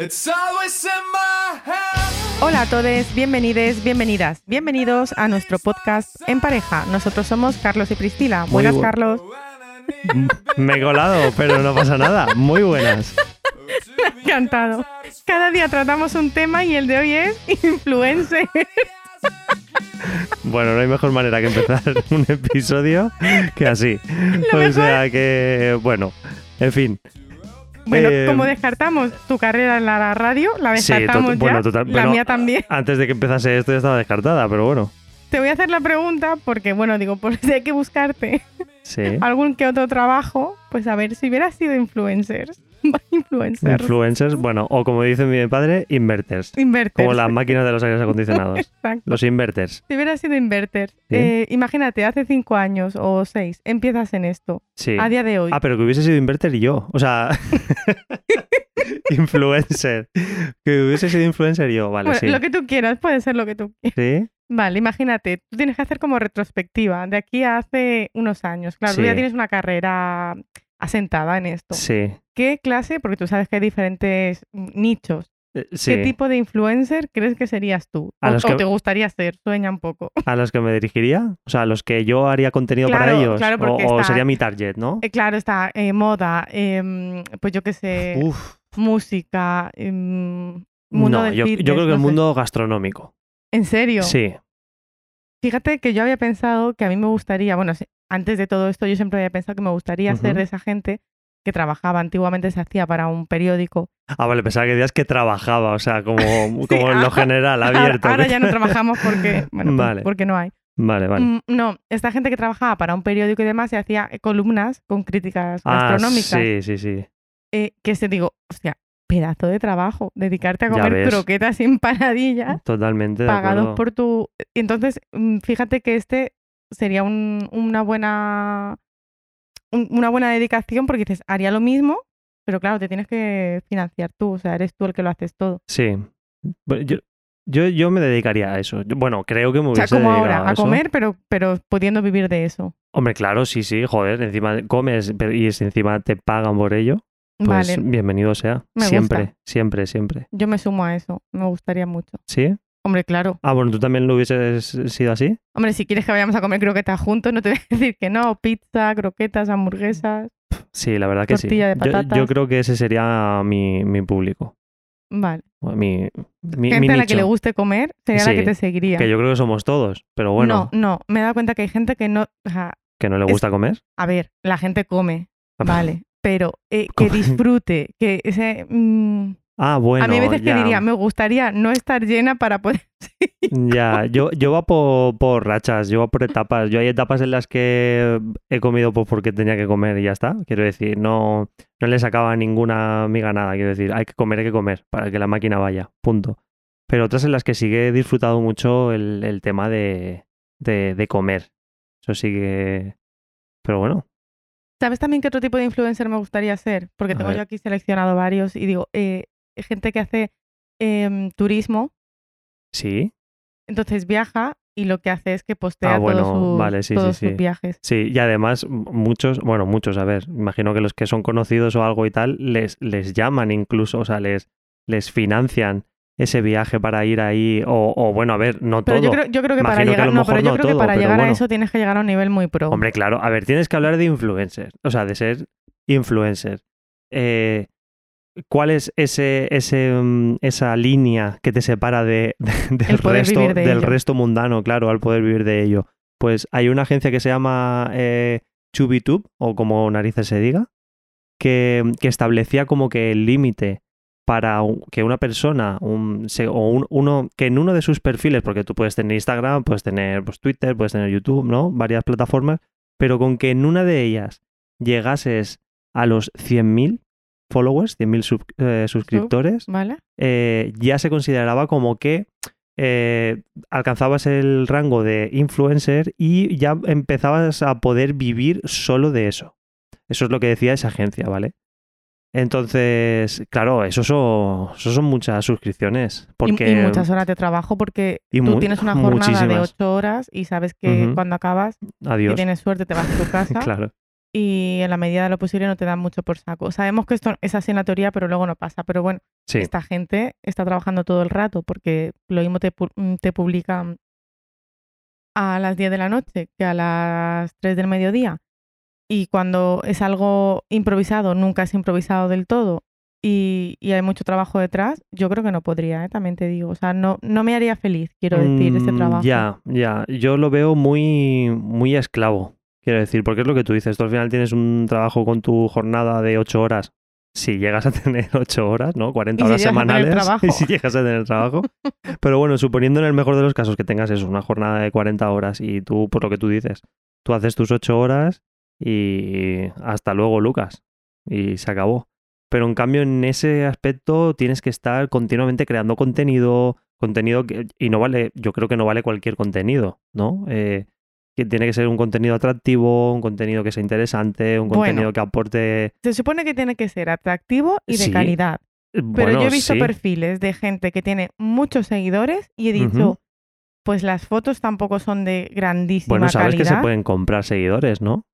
It's always in my head. Hola a todos, bienvenidos, bienvenidas, bienvenidos a nuestro podcast En Pareja. Nosotros somos Carlos y Priscila. Buenas, bu- Carlos. Me he colado, pero no pasa nada. Muy buenas. Encantado. Cada día tratamos un tema y el de hoy es influencer. Bueno, no hay mejor manera que empezar un episodio que así. Lo O mejor- sea que, bueno, en fin. Bueno, Eh, como descartamos tu carrera en la radio, la Sí, descartamos tot- ya. bueno, total- la bueno, mía también. Antes de que empezase esto ya estaba descartada, pero bueno. Te voy a hacer la pregunta porque, bueno, digo, por si hay que buscarte Sí. algún que otro trabajo, pues a ver, si hubieras sido influencer. influencer. Influencers, bueno, o como dice mi padre, inverters. Inverter. Como las máquinas de los aires acondicionados. Exacto. Los inverters. Si hubieras sido inverter, Sí. eh, imagínate, hace cinco años o seis, empiezas en esto, Sí. a día de hoy. Ah, pero que hubiese sido inverter yo. O sea, influencer. Que hubiese sido influencer yo, vale, Bueno, sí. lo que tú quieras, puede ser lo que tú quieras. Sí, Vale, imagínate, tú tienes que hacer como retrospectiva de aquí a hace unos años. Claro, tú ya tienes una carrera asentada en esto. sí. ¿Qué clase, porque tú sabes que hay diferentes mm, nichos, eh, sí. qué tipo de influencer crees que serías tú? A O, los o que- te gustaría ser? Sueña un poco. ¿A los que me dirigiría? O sea, a los que yo haría contenido para ellos. claro, o, porque o está- sería mi target, ¿no? Eh, claro, está eh, moda, em, pues yo qué sé, Uf. música, em, mundo no, del yo, creo que no el sé. mundo gastronómico. ¿En serio? Sí. Fíjate que yo había pensado que a mí me gustaría, bueno, antes de todo esto yo siempre había pensado que me gustaría ser de esa gente que trabajaba, antiguamente se hacía para un periódico. Ah, vale, pensaba que decías que trabajaba, o sea, como, como en lo general, abierto. Ahora, ya no trabajamos porque, bueno, Vale. porque no hay. Vale, vale. Mm, no, esta gente que trabajaba para un periódico y demás se hacía columnas con críticas ah, gastronómicas. sí, sí, sí. eh, que se digo, hostia, pedazo de trabajo, dedicarte a comer croquetas sin paradilla, Totalmente pagados por tu... Entonces, mm, fíjate que este sería un- una buena un- una buena dedicación porque dices, haría lo mismo, pero claro, te tienes que financiar tú, o sea, eres tú el que lo haces todo. Sí. Bueno, yo, yo, yo me dedicaría a eso. Yo- bueno, creo que me O sea, hubiese como ahora, a comer, pero, pero pudiendo vivir de eso. Hombre, claro, sí, sí, joder, encima comes pero- y encima te pagan por ello, pues vale, bienvenido sea. Me siempre, gusta. siempre, siempre. yo me sumo a eso, me gustaría mucho. ¿Sí? Hombre, claro. Ah, bueno, ¿tú también lo hubieses sido así? Hombre, si quieres que vayamos a comer croquetas juntos, no te voy a decir que no. Pizza, croquetas, hamburguesas. Sí, la verdad que Tortilla de sí. Yo- Yo, creo que ese sería mi, mi público. Vale. Mi, mi, Gente mi a la que le guste comer sería la Sí, que te seguiría. que yo creo que somos todos, pero bueno, No, no. Me he dado cuenta que hay gente que no. o sea, que no le es- gusta comer. a ver, la gente come, vale. Pero eh, que disfrute, que ese. mm, Ah, bueno, a mí a veces ya, que diría, me gustaría no estar llena para poder. ya. Yo, yo va por, por rachas, yo va por etapas. Yo hay etapas en las que he comido pues porque tenía que comer y ya está. Quiero decir, no, no le sacaba ninguna miga nada. Quiero decir, hay que comer, hay que comer para que la máquina vaya, punto. Pero otras en las que sí que he disfrutado mucho el, el tema de, de, de comer. Eso sí que... Pero bueno, ¿Sabes también qué otro tipo de influencer me gustaría ser? Porque tengo yo aquí seleccionado varios y digo, eh, gente que hace em, turismo, sí. entonces viaja y lo que hace es que postea Ah, bueno, todos, sus, vale, sí, sí, todos sí. sus viajes. Sí, y además muchos, bueno, muchos, a ver, imagino que los que son conocidos o algo y tal, les, les llaman incluso, o sea, les, les financian ese viaje para ir ahí, o, o bueno, a ver, no Pero todo. yo creo, yo creo que para que a llegar, lo no, pero yo no creo que para llegar a eso tienes que llegar a un nivel muy pro. Hombre, claro, a ver, tienes que hablar de influencer, o sea, de ser influencer. Eh, ¿Cuál es ese, ese, mm, esa línea que te separa de, de- del, resto, de del resto mundano, claro, al poder vivir de ello? Pues hay una agencia que se llama eh, ChubiTube, o como narices se diga, que, que establecía como que el límite para que una persona un, se- o un- uno que en uno de sus perfiles, porque tú puedes tener Instagram, puedes tener pues, Twitter, puedes tener YouTube, ¿no? Varias plataformas, pero con que en una de ellas llegases a los 100.000 followers, 100.000 sub- eh, suscriptores, ¿Vale? eh, ya se consideraba como que eh, alcanzabas el rango de influencer y ya empezabas a poder vivir solo de eso. Eso es lo que decía esa agencia, ¿vale? Entonces, claro, eso son, eso son muchas suscripciones. Porque Y, muchas horas de trabajo porque y tú tienes una jornada de ocho horas y sabes que cuando acabas, si Adiós. tienes suerte, te vas a tu casa Claro. Y en la medida de lo posible no te dan mucho por saco. Sabemos que esto es así en la teoría, pero luego no pasa. Pero bueno, Sí, esta gente está trabajando todo el rato porque lo mismo te, pu- te publican a las 10 de la noche que a las 3 del mediodía. Y cuando es algo improvisado, nunca es improvisado del todo y, y hay mucho trabajo detrás, yo creo que no podría, ¿eh? también te digo. O sea, no, no me haría feliz, quiero decir, este Mm, trabajo. Ya, ya. Yo lo veo muy, muy esclavo, quiero decir, porque es lo que tú dices. Tú al final tienes un trabajo con tu jornada de ocho horas. Si llegas a tener ocho horas, ¿no? 40 Y si horas tener semanales. Y si llegas a tener trabajo. Pero bueno, suponiendo en el mejor de los casos que tengas eso, una jornada de 40 horas y tú, por lo que tú dices, tú haces tus ocho horas y hasta luego, Lucas. Y se acabó. Pero en cambio, en ese aspecto tienes que estar continuamente creando contenido, contenido que, y no vale, yo creo que no vale cualquier contenido, ¿no? Eh, que tiene que ser un contenido atractivo, un contenido que sea interesante, un Bueno. contenido que aporte. Se supone que tiene que ser atractivo y de Sí, calidad. Pero bueno, yo he visto sí. perfiles de gente que tiene muchos seguidores y he dicho, pues las fotos tampoco son de grandísima Bueno, sabes que calidad. se pueden comprar seguidores, ¿no?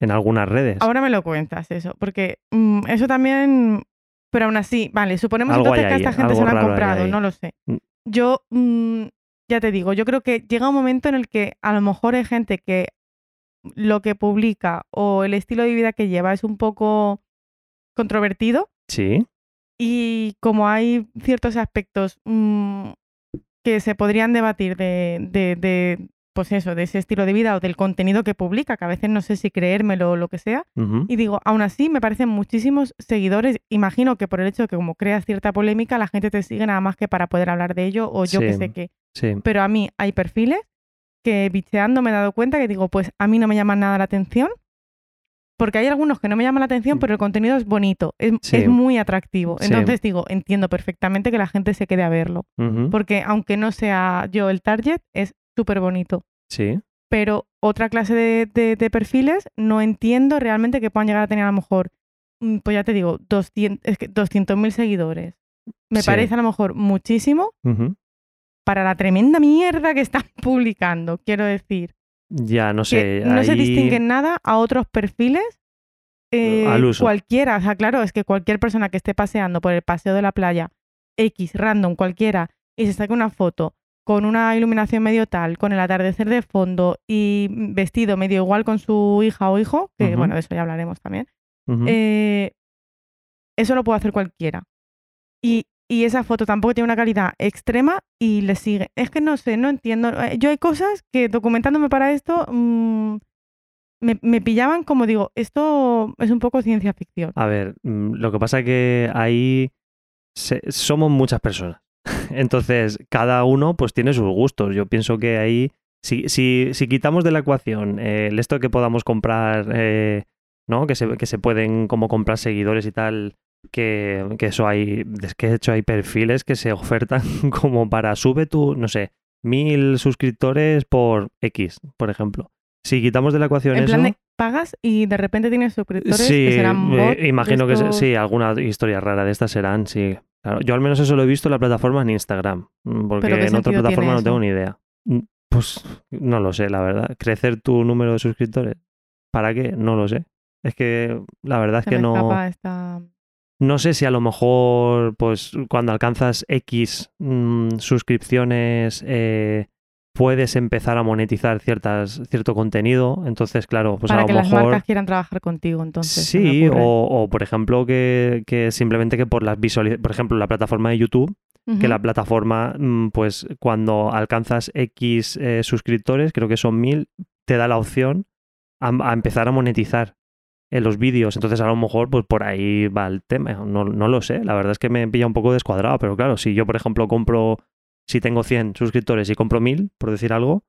En algunas redes. Ahora me lo cuentas eso, porque mm, eso también, pero aún así, vale, suponemos Algo entonces que a esta gente se lo hay comprado, ahí. no lo sé. Mm. Yo, mm, ya te digo, yo creo que llega un momento en el que a lo mejor hay gente que lo que publica o el estilo de vida que lleva es un poco controvertido Sí. y como hay ciertos aspectos mm, que se podrían debatir de, de, de, pues eso, de ese estilo de vida o del contenido que publica, que a veces no sé si creérmelo o lo que sea, y digo, aún así me parecen muchísimos seguidores. Imagino que por el hecho de que como creas cierta polémica, la gente te sigue nada más que para poder hablar de ello o yo que Sí. sé qué. Sí. Pero a mí hay perfiles que bicheando me he dado cuenta que digo, pues a mí no me llaman nada la atención. Porque hay algunos que no me llaman la atención, pero el contenido es bonito, es, Mm. Sí. es muy atractivo. Sí. Entonces digo, entiendo perfectamente que la gente se quede a verlo. Porque aunque no sea yo el target, es súper bonito Sí. pero otra clase de, de- de perfiles no entiendo realmente que puedan llegar a tener a lo mejor, mm, pues ya te digo, 200 es que 200.000 seguidores. Me Sí. parece a lo mejor muchísimo. Para la tremenda mierda que están publicando, quiero decir. Ya, no sé. no se distinguen nada a otros perfiles. eh, Al uso. Cualquiera, o sea, claro, es que cualquier persona que esté paseando por el paseo de la playa, X, random, cualquiera, y se saque una foto con una iluminación medio tal, con el atardecer de fondo y vestido medio igual con su hija o hijo, que bueno, de eso ya hablaremos también, eh, eso lo puede hacer cualquiera. Y, y esa foto tampoco tiene una calidad extrema y le sigue. Es que no sé, no entiendo. Eh, Yo hay cosas que documentándome para esto mm, me, me pillaban como digo, esto es un poco ciencia ficción. A ver, mm, lo que pasa que ahí somos muchas personas. Entonces, cada uno pues tiene sus gustos. Yo pienso que ahí, si, si, si quitamos de la ecuación eh, esto que podamos comprar, eh, ¿no? Que se, que se pueden como comprar seguidores y tal, que, que eso hay, es que de hecho hay perfiles que se ofertan como para sube tu, no sé, mil suscriptores por X, por ejemplo. Si quitamos de la ecuación En eso... plan de pagas y de repente tienes suscriptores Sí, que serán bots imagino que sí, alguna historia rara de estas serán, sí. Claro, yo al menos eso lo he visto en la plataforma en Instagram, mm, porque ¿Pero qué en otra plataforma no tengo ni idea. Mm, Pues no lo sé, la verdad. ¿Crecer tu número de suscriptores? ¿Para qué? No lo sé. Es que la verdad es se que no... esta... No sé si a lo mejor, pues cuando alcanzas X mm, suscripciones, eh, puedes empezar a monetizar ciertas, cierto contenido. Entonces, claro, pues para a lo que las mejor... marcas quieran trabajar contigo, entonces. Sí, o, o, por ejemplo que, que simplemente que por las visualizaciones, por ejemplo la plataforma de YouTube, que la plataforma, mm, pues cuando alcanzas X eh, suscriptores, creo que son mil, te da la opción a, a empezar a monetizar en los vídeos. Entonces a lo mejor pues por ahí va el tema. No, no lo sé, la verdad es que me pilla un poco descuadrado, pero claro, si yo por ejemplo compro, si tengo 100 suscriptores y compro 1000, por decir algo,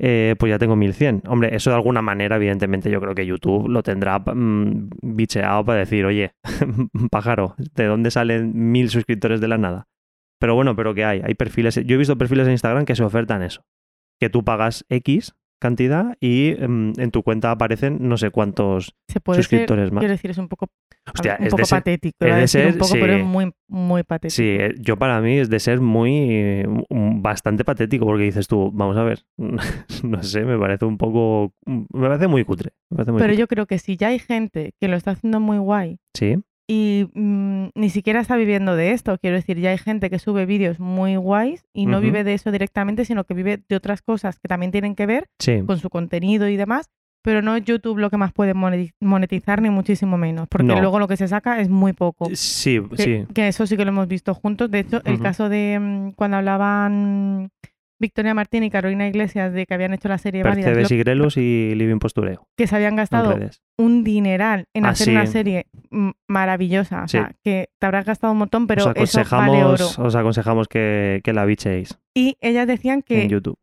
eh, pues ya tengo 1100. Hombre, eso de alguna manera, evidentemente, yo creo que YouTube lo tendrá mm, bicheado para decir, oye, pájaro, ¿de dónde salen mil suscriptores de la nada? Pero bueno, pero que hay, hay perfiles. Yo he visto perfiles en Instagram que se ofertan eso. Que tú pagas X cantidad y em, en tu cuenta aparecen no sé cuántos Se puede ser, suscriptores más. quiero decir, es un poco, Hostia, un es poco de ser- patético. es de decir ser- un poco, pero sí. es muy, muy patético. Sí, eh, yo para mí es de ser muy mm, bastante patético porque dices tú, vamos a ver, no sé, me parece un poco, me parece muy cutre. Me parece muy Pero cutre. yo creo que si ya hay gente que lo está haciendo muy guay Sí, y mm, ni siquiera está viviendo de esto, quiero decir, ya hay gente que sube vídeos muy guays y no vive de eso directamente, sino que vive de otras cosas que también tienen que ver sí, con su contenido y demás, pero no es YouTube lo que más puede moneti- monetizar ni muchísimo menos, porque No. luego lo que se saca es muy poco. sí, Que, sí, que eso sí que lo hemos visto juntos. De hecho, el caso de mm, cuando hablaban Victoria Martín y Carolina Iglesias de que habían hecho la serie Percebes y Grelos y Living Postureo que se habían en gastado un dineral en Ah, hacer una serie maravillosa. O Sí. sea, que te habrás gastado un montón, pero os, eso vale oro. aconsejamos, os aconsejamos que, que la bichéis Y ellas decían en que, YouTube.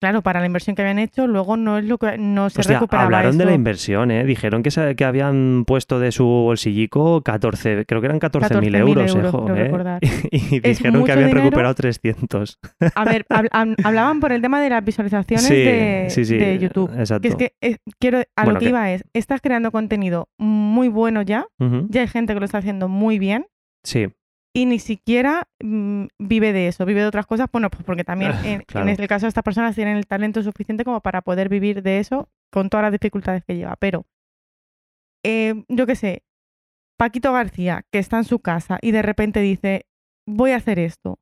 Claro, para la inversión que habían hecho, luego no es lo que no se Hostia, recuperaba hablaron de la inversión, ¿eh? Dijeron que, se- que habían puesto de su bolsillico 14, creo que eran 14.000 14.000 euros, euros, eh, ¿eh? Y dijeron que habían dinero. recuperado 300. A ver, hab- hab- hablaban por el tema de las visualizaciones Sí, de, sí, sí, de YouTube. Exacto. Que es que eh, quiero a Bueno, lo que, que- iba es, estás creando contenido muy bueno ya, ya hay gente que lo está haciendo muy bien Sí, y ni siquiera mm, vive de eso, vive de otras cosas, bueno, pues porque también en, Claro. en el caso de estas personas tienen el talento suficiente como para poder vivir de eso con todas las dificultades que lleva. Pero, eh, yo qué sé, Paquito García, que está en su casa y de repente dice, voy a hacer esto.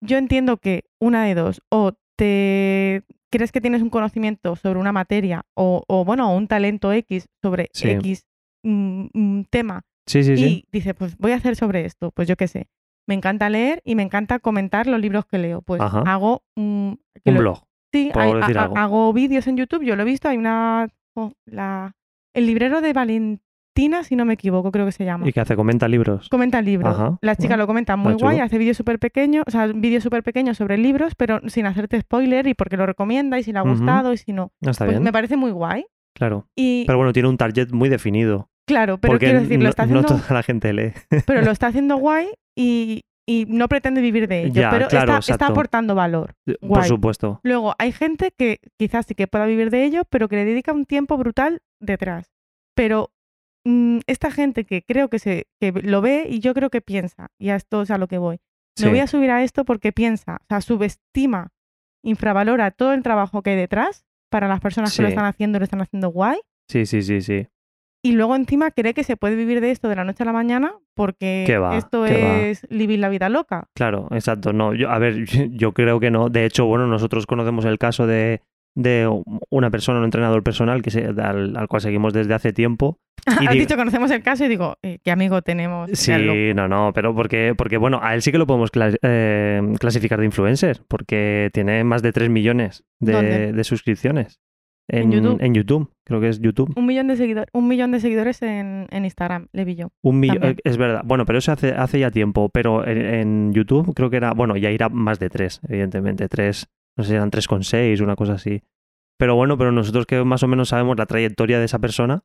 Yo entiendo que una de dos, o te crees que tienes un conocimiento sobre una materia o, o, bueno, un talento X sobre Sí. X mm, mm, tema sí, sí, sí. y dices, pues voy a hacer sobre esto, pues yo qué sé. Me encanta leer y me encanta comentar los libros que leo. Pues Ajá. hago un, que Un lo- blog. Sí, hay- algo. hago vídeos en YouTube, yo lo he visto, hay una... oh, la, el librero de Valentina, si no me equivoco, creo que se llama. Y que hace comenta libros. Comenta libros. Ajá, La chica bueno, lo comenta muy guay, chulo. hace vídeos súper pequeños, o sea, vídeos súper pequeños sobre libros, pero sin hacerte spoiler y porque lo recomienda y si le ha gustado y si no. No está Pues bien. me parece muy guay. Claro. Y Pero bueno, tiene un target muy definido. Claro, pero porque quiero decir, no, lo está no haciendo, toda la gente lee. pero lo está haciendo guay y, y no pretende vivir de ello, Ya, pero claro, está, está aportando valor. Por Guay. supuesto. Luego, hay gente que quizás sí que pueda vivir de ello, pero que le dedica un tiempo brutal detrás. Pero mm, esta gente que creo que, se, que lo ve y yo creo que piensa, y a esto es a lo que voy, me Sí. voy a subir a esto porque piensa, o sea, subestima, infravalora todo el trabajo que hay detrás para las personas que lo están haciendo, lo están haciendo guay, Sí, sí, sí, sí. Y luego encima cree que se puede vivir de esto de la noche a la mañana porque va, esto va. es vivir la vida loca. Claro, exacto. No, yo, a ver, yo creo que no. De hecho, bueno, nosotros conocemos el caso de, de una persona, un entrenador personal que se, al, al cual seguimos desde hace tiempo. Y Has digo- dicho, conocemos el caso y digo, eh, ¿qué amigo tenemos? Sí, no, no, pero porque, porque bueno, a él sí que lo podemos eh, clasificar de influencer, porque tiene más de 3 millones de suscripciones. ¿En YouTube? En YouTube, creo que es YouTube. Un millón de seguidores, un millón de seguidores en, en Instagram, le vi yo. Un millón, También. es verdad. Bueno, pero eso hace, hace ya tiempo. Pero en, en YouTube creo que era, bueno, ya irá más de tres, evidentemente. Tres, no sé si eran 3,6, una cosa así. Pero bueno, pero nosotros que más o menos sabemos la trayectoria de esa persona,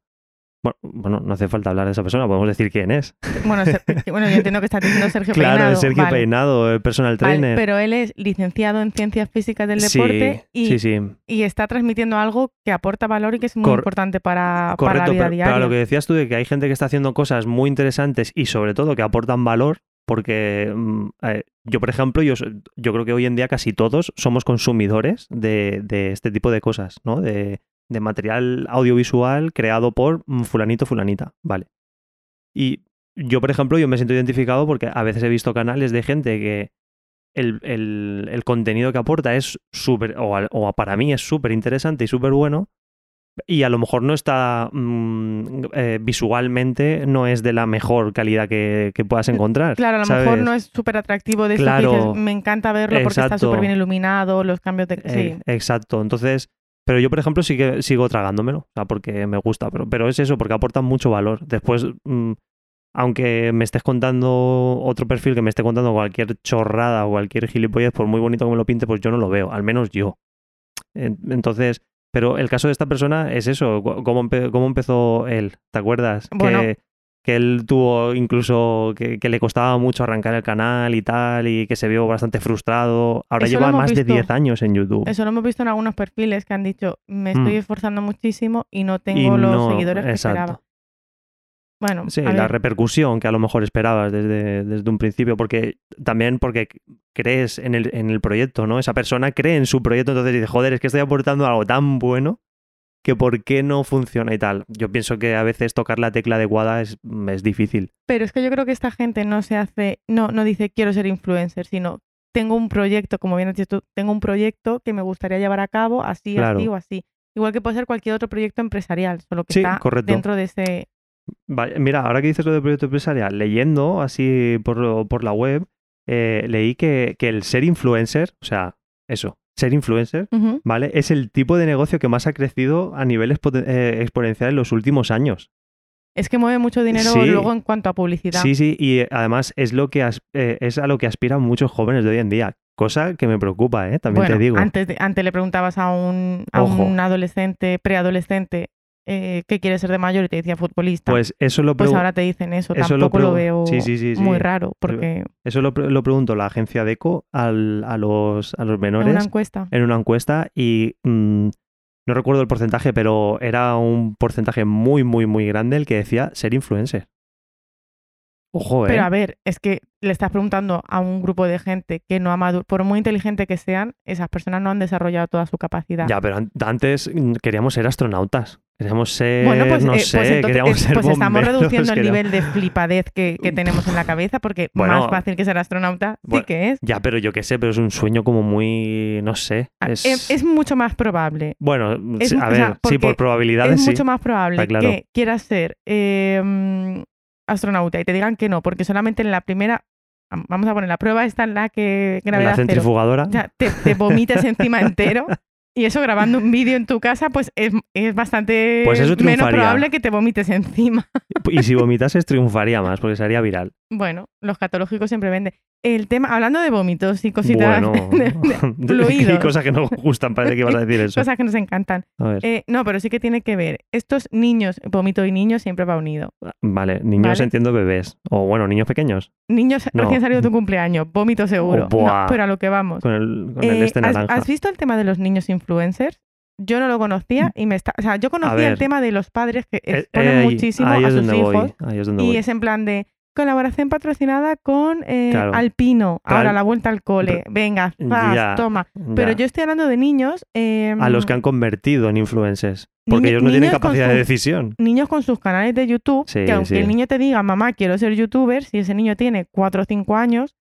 bueno, bueno, no hace falta hablar de esa persona, podemos decir quién es. Bueno, Ser- bueno yo entiendo que está diciendo Sergio claro, Peinado. es Sergio vale, Peinado, el personal vale, trainer. pero él es licenciado en Ciencias Físicas del Sí, Deporte y, sí, sí. y está transmitiendo algo que aporta valor y que es muy Cor- importante para, la vida pero, diaria. a lo que decías tú de que hay gente que está haciendo cosas muy interesantes y sobre todo que aportan valor, porque mm, eh, yo, por ejemplo, yo, yo creo que hoy en día casi todos somos consumidores de, de este tipo de cosas, ¿no? De, de material audiovisual creado por mm, fulanito, fulanita, vale. Y yo, por ejemplo, yo me siento identificado porque a veces he visto canales de gente que el, el- el contenido que aporta es súper, o, o para mí es súper interesante y súper bueno, y a lo mejor no está mm, eh, visualmente, no es de la mejor calidad que, que puedas encontrar. Claro, a lo ¿sabes? mejor no es súper atractivo de Claro. dices, me encanta verlo porque está súper bien iluminado, los cambios de... Eh, sí. exacto. Entonces, pero yo, por ejemplo, sí que sigo tragándomelo, o sea, porque me gusta, pero, pero es eso, porque aportan mucho valor. Después, mm, aunque me estés contando otro perfil que me esté contando cualquier chorrada o cualquier gilipollez, por muy bonito que me lo pinte, pues yo no lo veo, al menos yo. En- Entonces, pero el caso de esta persona es eso, cómo, empe- cómo empezó él, ¿te acuerdas? Bueno, que que él tuvo incluso que, que le costaba mucho arrancar el canal y tal, y que se vio bastante frustrado. Ahora Eso lleva más de visto. 10 años en YouTube. Eso lo hemos visto en algunos perfiles que han dicho, me estoy Mm. esforzando muchísimo y no Y tengo los no- seguidores que exacto. esperaba. Bueno, Sí, la repercusión que a lo mejor esperabas desde, desde un principio, porque también porque crees en el, en el proyecto, ¿no? Esa persona cree en su proyecto, entonces dice, joder, es que estoy aportando algo tan bueno que por qué no funciona y tal. Yo pienso que a veces tocar la tecla adecuada es, es difícil. pero es que yo creo que esta gente no se hace, no, no dice quiero ser influencer, sino tengo un proyecto, como bien has dicho tú, tengo un proyecto que me gustaría llevar a cabo así, Claro. así o así. Igual que puede ser cualquier otro proyecto empresarial, solo que Sí, está correcto. dentro de ese... Vaya, mira, ahora que dices lo de proyecto empresarial, leyendo así por, por la web, eh, leí que, que el ser influencer, o sea, eso, ser influencer. ¿vale? Es el tipo de negocio que más ha crecido a nivel expo- eh, exponencial en los últimos años. Es que mueve mucho dinero Sí. luego en cuanto a publicidad. Sí, sí, y eh, además es lo que eh, es a lo que aspiran muchos jóvenes de hoy en día, cosa que me preocupa, ¿eh? También bueno, te digo. Antes, de- antes le preguntabas a un, a un adolescente, preadolescente, eh, qué quiere ser de mayor y te decía futbolista. Pues eso lo, Pues ahora te dicen eso. eso Tampoco lo, veo Sí, sí, sí, muy raro, porque eso lo, pre- lo preguntó la agencia DECO al- a, los, a los en menores una encuesta. en una encuesta y mm, no recuerdo el porcentaje, pero era un porcentaje muy, muy, muy grande el que decía ser influencer. Ojo, ¿eh? Pero a ver, es que le estás preguntando a un grupo de gente que no ha madurado, por muy inteligente que sean, esas personas no han desarrollado toda su capacidad. Ya, pero an- antes queríamos ser astronautas. Queríamos ser, Bueno, pues, no eh, sé, pues entonces queríamos eh, ser pues estamos bomberos, reduciendo el nivel de flipadez que, que tenemos en la cabeza, porque Bueno, más fácil que ser astronauta sí bueno, que es. Ya, pero yo qué sé, pero es un sueño como muy, no sé. Ah, Es, Es, es mucho más probable bueno, es sí, a o ver, sea, sí, por probabilidades es sí. mucho más probable claro. que quieras ser eh, mm, astronauta y te digan que no, porque solamente en la primera, am- vamos a poner la prueba esta en la que la gravedad cero, centrifugadora. te, te vomites encima entero. Y eso grabando un vídeo en tu casa, pues es, es bastante Pues eso menos probable que te vomites encima. Y si vomitases triunfaría más, porque sería viral. Bueno, los catológicos siempre venden. El tema, hablando de vómitos y cositas, bueno, de- de fluidos. hay cosas que no gustan, parece que ibas a decir eso. cosas que nos encantan. A ver, Eh, no, pero sí que tiene que ver. Estos niños, vómito y niños siempre va unido. vale, niños vale. entiendo bebés. O bueno, niños pequeños. Niños No. recién salido de tu cumpleaños, vómito seguro. Oh. No, pero a lo que vamos. Con el, con el Eh, este ¿has, naranja. has visto el tema de los niños influencers? Yo no lo conocía y me está. O sea, yo conocía el tema de los padres que exponen eh, ahí- muchísimo ahí a sus hijos. voy. Y es en plan de colaboración patrocinada con eh, Claro. Alpino. Claro. Ahora la vuelta al cole. Venga, zas, Ya, toma. Pero Ya. yo estoy hablando de niños. eh, A los que han convertido en influencers. Porque ellos no tienen capacidad de decisión. niños con sus canales de YouTube, Sí, que aunque sí. el niño te diga, mamá, quiero ser youtuber, si ese niño tiene 4 o 5 años,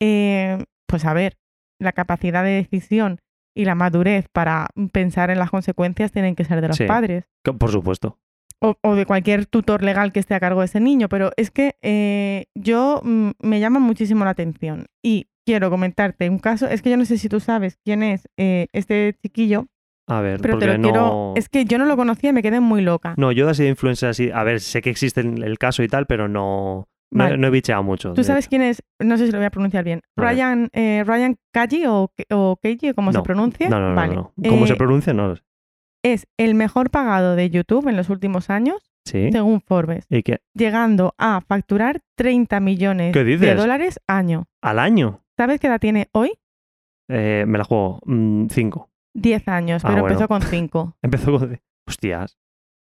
eh, pues a ver, la capacidad de decisión y la madurez para pensar en las consecuencias tienen que ser de los Sí. padres. Por supuesto. O, o de cualquier tutor legal que esté a cargo de ese niño, pero es que eh, yo mm, me llama muchísimo la atención y quiero comentarte un caso, es que yo no sé si tú sabes quién es eh, este chiquillo, A ver, pero te lo no... quiero, es que yo no lo conocía y me quedé muy loca. No, yo así de influencer así... A ver, sé que existe el caso y tal, pero no... No, he- Vale. no he bicheado mucho. ¿Tú sabes hecho. quién es? No sé si lo voy a pronunciar bien. A. Ryan, eh, Ryan Kaji o, o Keiji, como se No. pronuncie. No, no, no, vale. no. ¿Cómo se Eh, pronuncia? No lo sé. Es el mejor pagado de YouTube en los últimos años, Sí. según Forbes, ¿Y qué? llegando a facturar 30 millones ¿Qué de dólares año. ¿Al año? ¿Sabes qué edad tiene hoy? Eh, me la juego. mm, cinco. 10 años, Ah, pero bueno. empezó con 5. Empezó con... Hostias.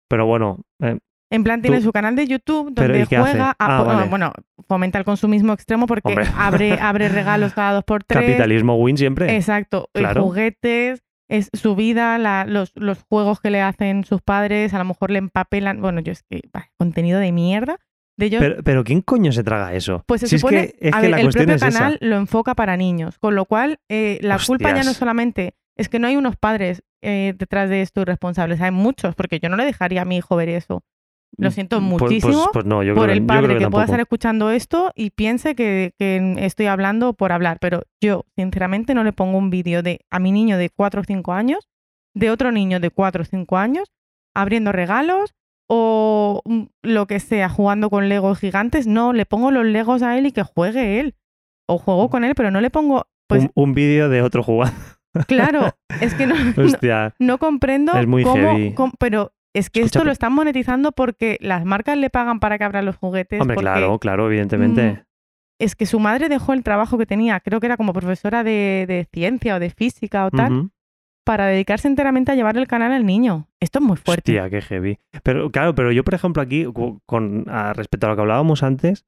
Pero bueno, eh, En plan, tiene Tú- su canal de YouTube donde ¿y juega. a- Ah, bueno, vale. bueno, fomenta el consumismo extremo porque Hombre. abre, abre regalos cada dos por tres. capitalismo win siempre. Exacto, Claro. juguetes, es su vida, la- los, los juegos que le hacen sus padres, a lo mejor le empapelan, bueno, yo es que, bah, contenido de mierda. De ellos, Pero, pero ¿quién coño se traga eso? pues se Si supone, es que, es a que ver, la el propio es canal esa. lo enfoca para niños, con lo cual eh, la culpa ya no solamente es que no hay unos padres eh, detrás de esto irresponsables, hay muchos, porque yo no le dejaría a mi hijo ver eso. Lo siento pues- muchísimo Pues, no, yo por creo, el yo padre creo que, que, pueda estar escuchando esto y piense que, que estoy hablando por hablar. Pero yo, sinceramente, no le pongo un vídeo de a mi niño de 4 o 5 años, de otro niño de 4 o 5 años, abriendo regalos o mm, lo que sea, jugando con Legos gigantes. No, le pongo los Legos a él y que juegue él. O juego con él, pero no le pongo. Pues un, un vídeo de otro jugador. claro, es que no, no, comprendo Es muy cómo, cómo- Pero es que Escucha, esto lo están monetizando porque las marcas le pagan para que abra los juguetes. Hombre, porque claro, claro, evidentemente. Mm, Es que su madre dejó el trabajo que tenía, creo que era como profesora de, de ciencia o de física o tal, para dedicarse enteramente a llevar el canal al niño. Esto es muy fuerte. Hostia, qué heavy. Pero claro, pero yo, por ejemplo, aquí, con, a- respecto a lo que hablábamos antes,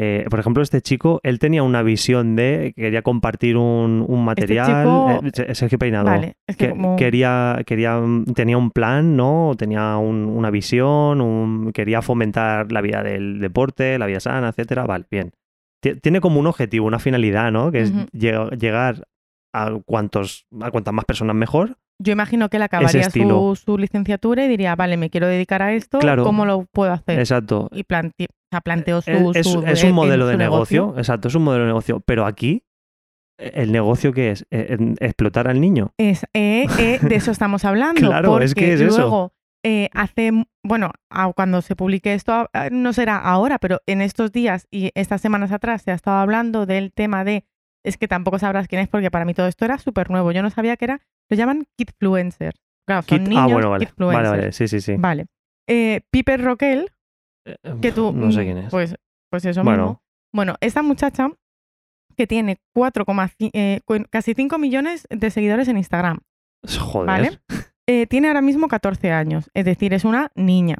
eh, por ejemplo, este chico, él tenía una visión de, quería compartir un, un material. Este chico- eh, Se- Sergio Peinado. Vale, es que que como... quería, quería, tenía un plan, ¿no? Tenía un- una visión, un- quería fomentar la vida del deporte, la vida sana, etcétera. Vale, bien. Ti- Tiene como un objetivo, una finalidad, ¿no? Que es llegar a cuantos, a cuantas más personas mejor. Yo imagino que él acabaría su, su licenciatura y diría, vale, me quiero dedicar a esto, Claro. ¿cómo lo puedo hacer? Exacto. Y plante- sea, planteó su, Es, es- su- es eh, un modelo su de negocio, exacto, es un modelo de negocio. Pero aquí, eh, ¿el negocio qué es? Eh, ¿Explotar al niño? Es, eh, eh, de eso estamos hablando. Claro, es que es eso. luego, eh, hace, bueno, cuando se publique esto, no será ahora, pero en estos días y estas semanas atrás se ha estado hablando del tema de, es que tampoco sabrás quién es, porque para mí todo esto era súper nuevo. Yo no sabía que era, lo llaman kidfluencers. Claro, son Kit- niños ah, bueno, vale. Vale, kidfluencers. vale, sí, sí, sí. Vale. Eh, Piper Roquel, Eh, que tú... No sé mm, quién es. Pues, pues eso Bueno. mismo. Bueno, esta muchacha que tiene 4,5 eh, casi 5 millones de seguidores en Instagram, Joder. ¿vale? Eh, tiene ahora mismo 14 años, es decir, es una niña.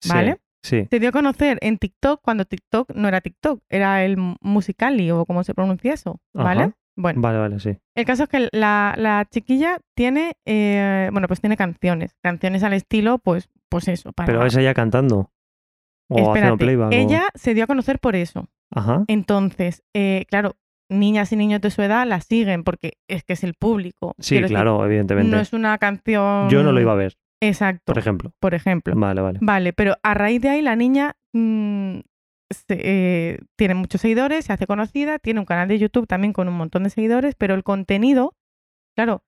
Sí, ¿vale? Sí. Se dio a conocer en TikTok cuando TikTok no era TikTok, era el Musicali o como se pronuncia eso, ¿vale? Ajá. Bueno, Vale, vale, sí. el caso es que la, la chiquilla tiene, eh, bueno, pues tiene canciones, canciones al estilo, pues, pues eso, para... Pero es ella cantando. O haciendo Espérate, o- ella se dio a conocer por eso. Ajá. Entonces, eh, claro, niñas y niños de su edad la siguen porque es que es el público. Sí, Quiero decir, claro, evidentemente. no es una canción. Yo no lo iba a ver, Exacto. por ejemplo. Por ejemplo. Vale, vale. Vale, pero a raíz de ahí la niña mm, se- eh, tiene muchos seguidores, se hace conocida, tiene un canal de YouTube también con un montón de seguidores, pero el contenido, claro,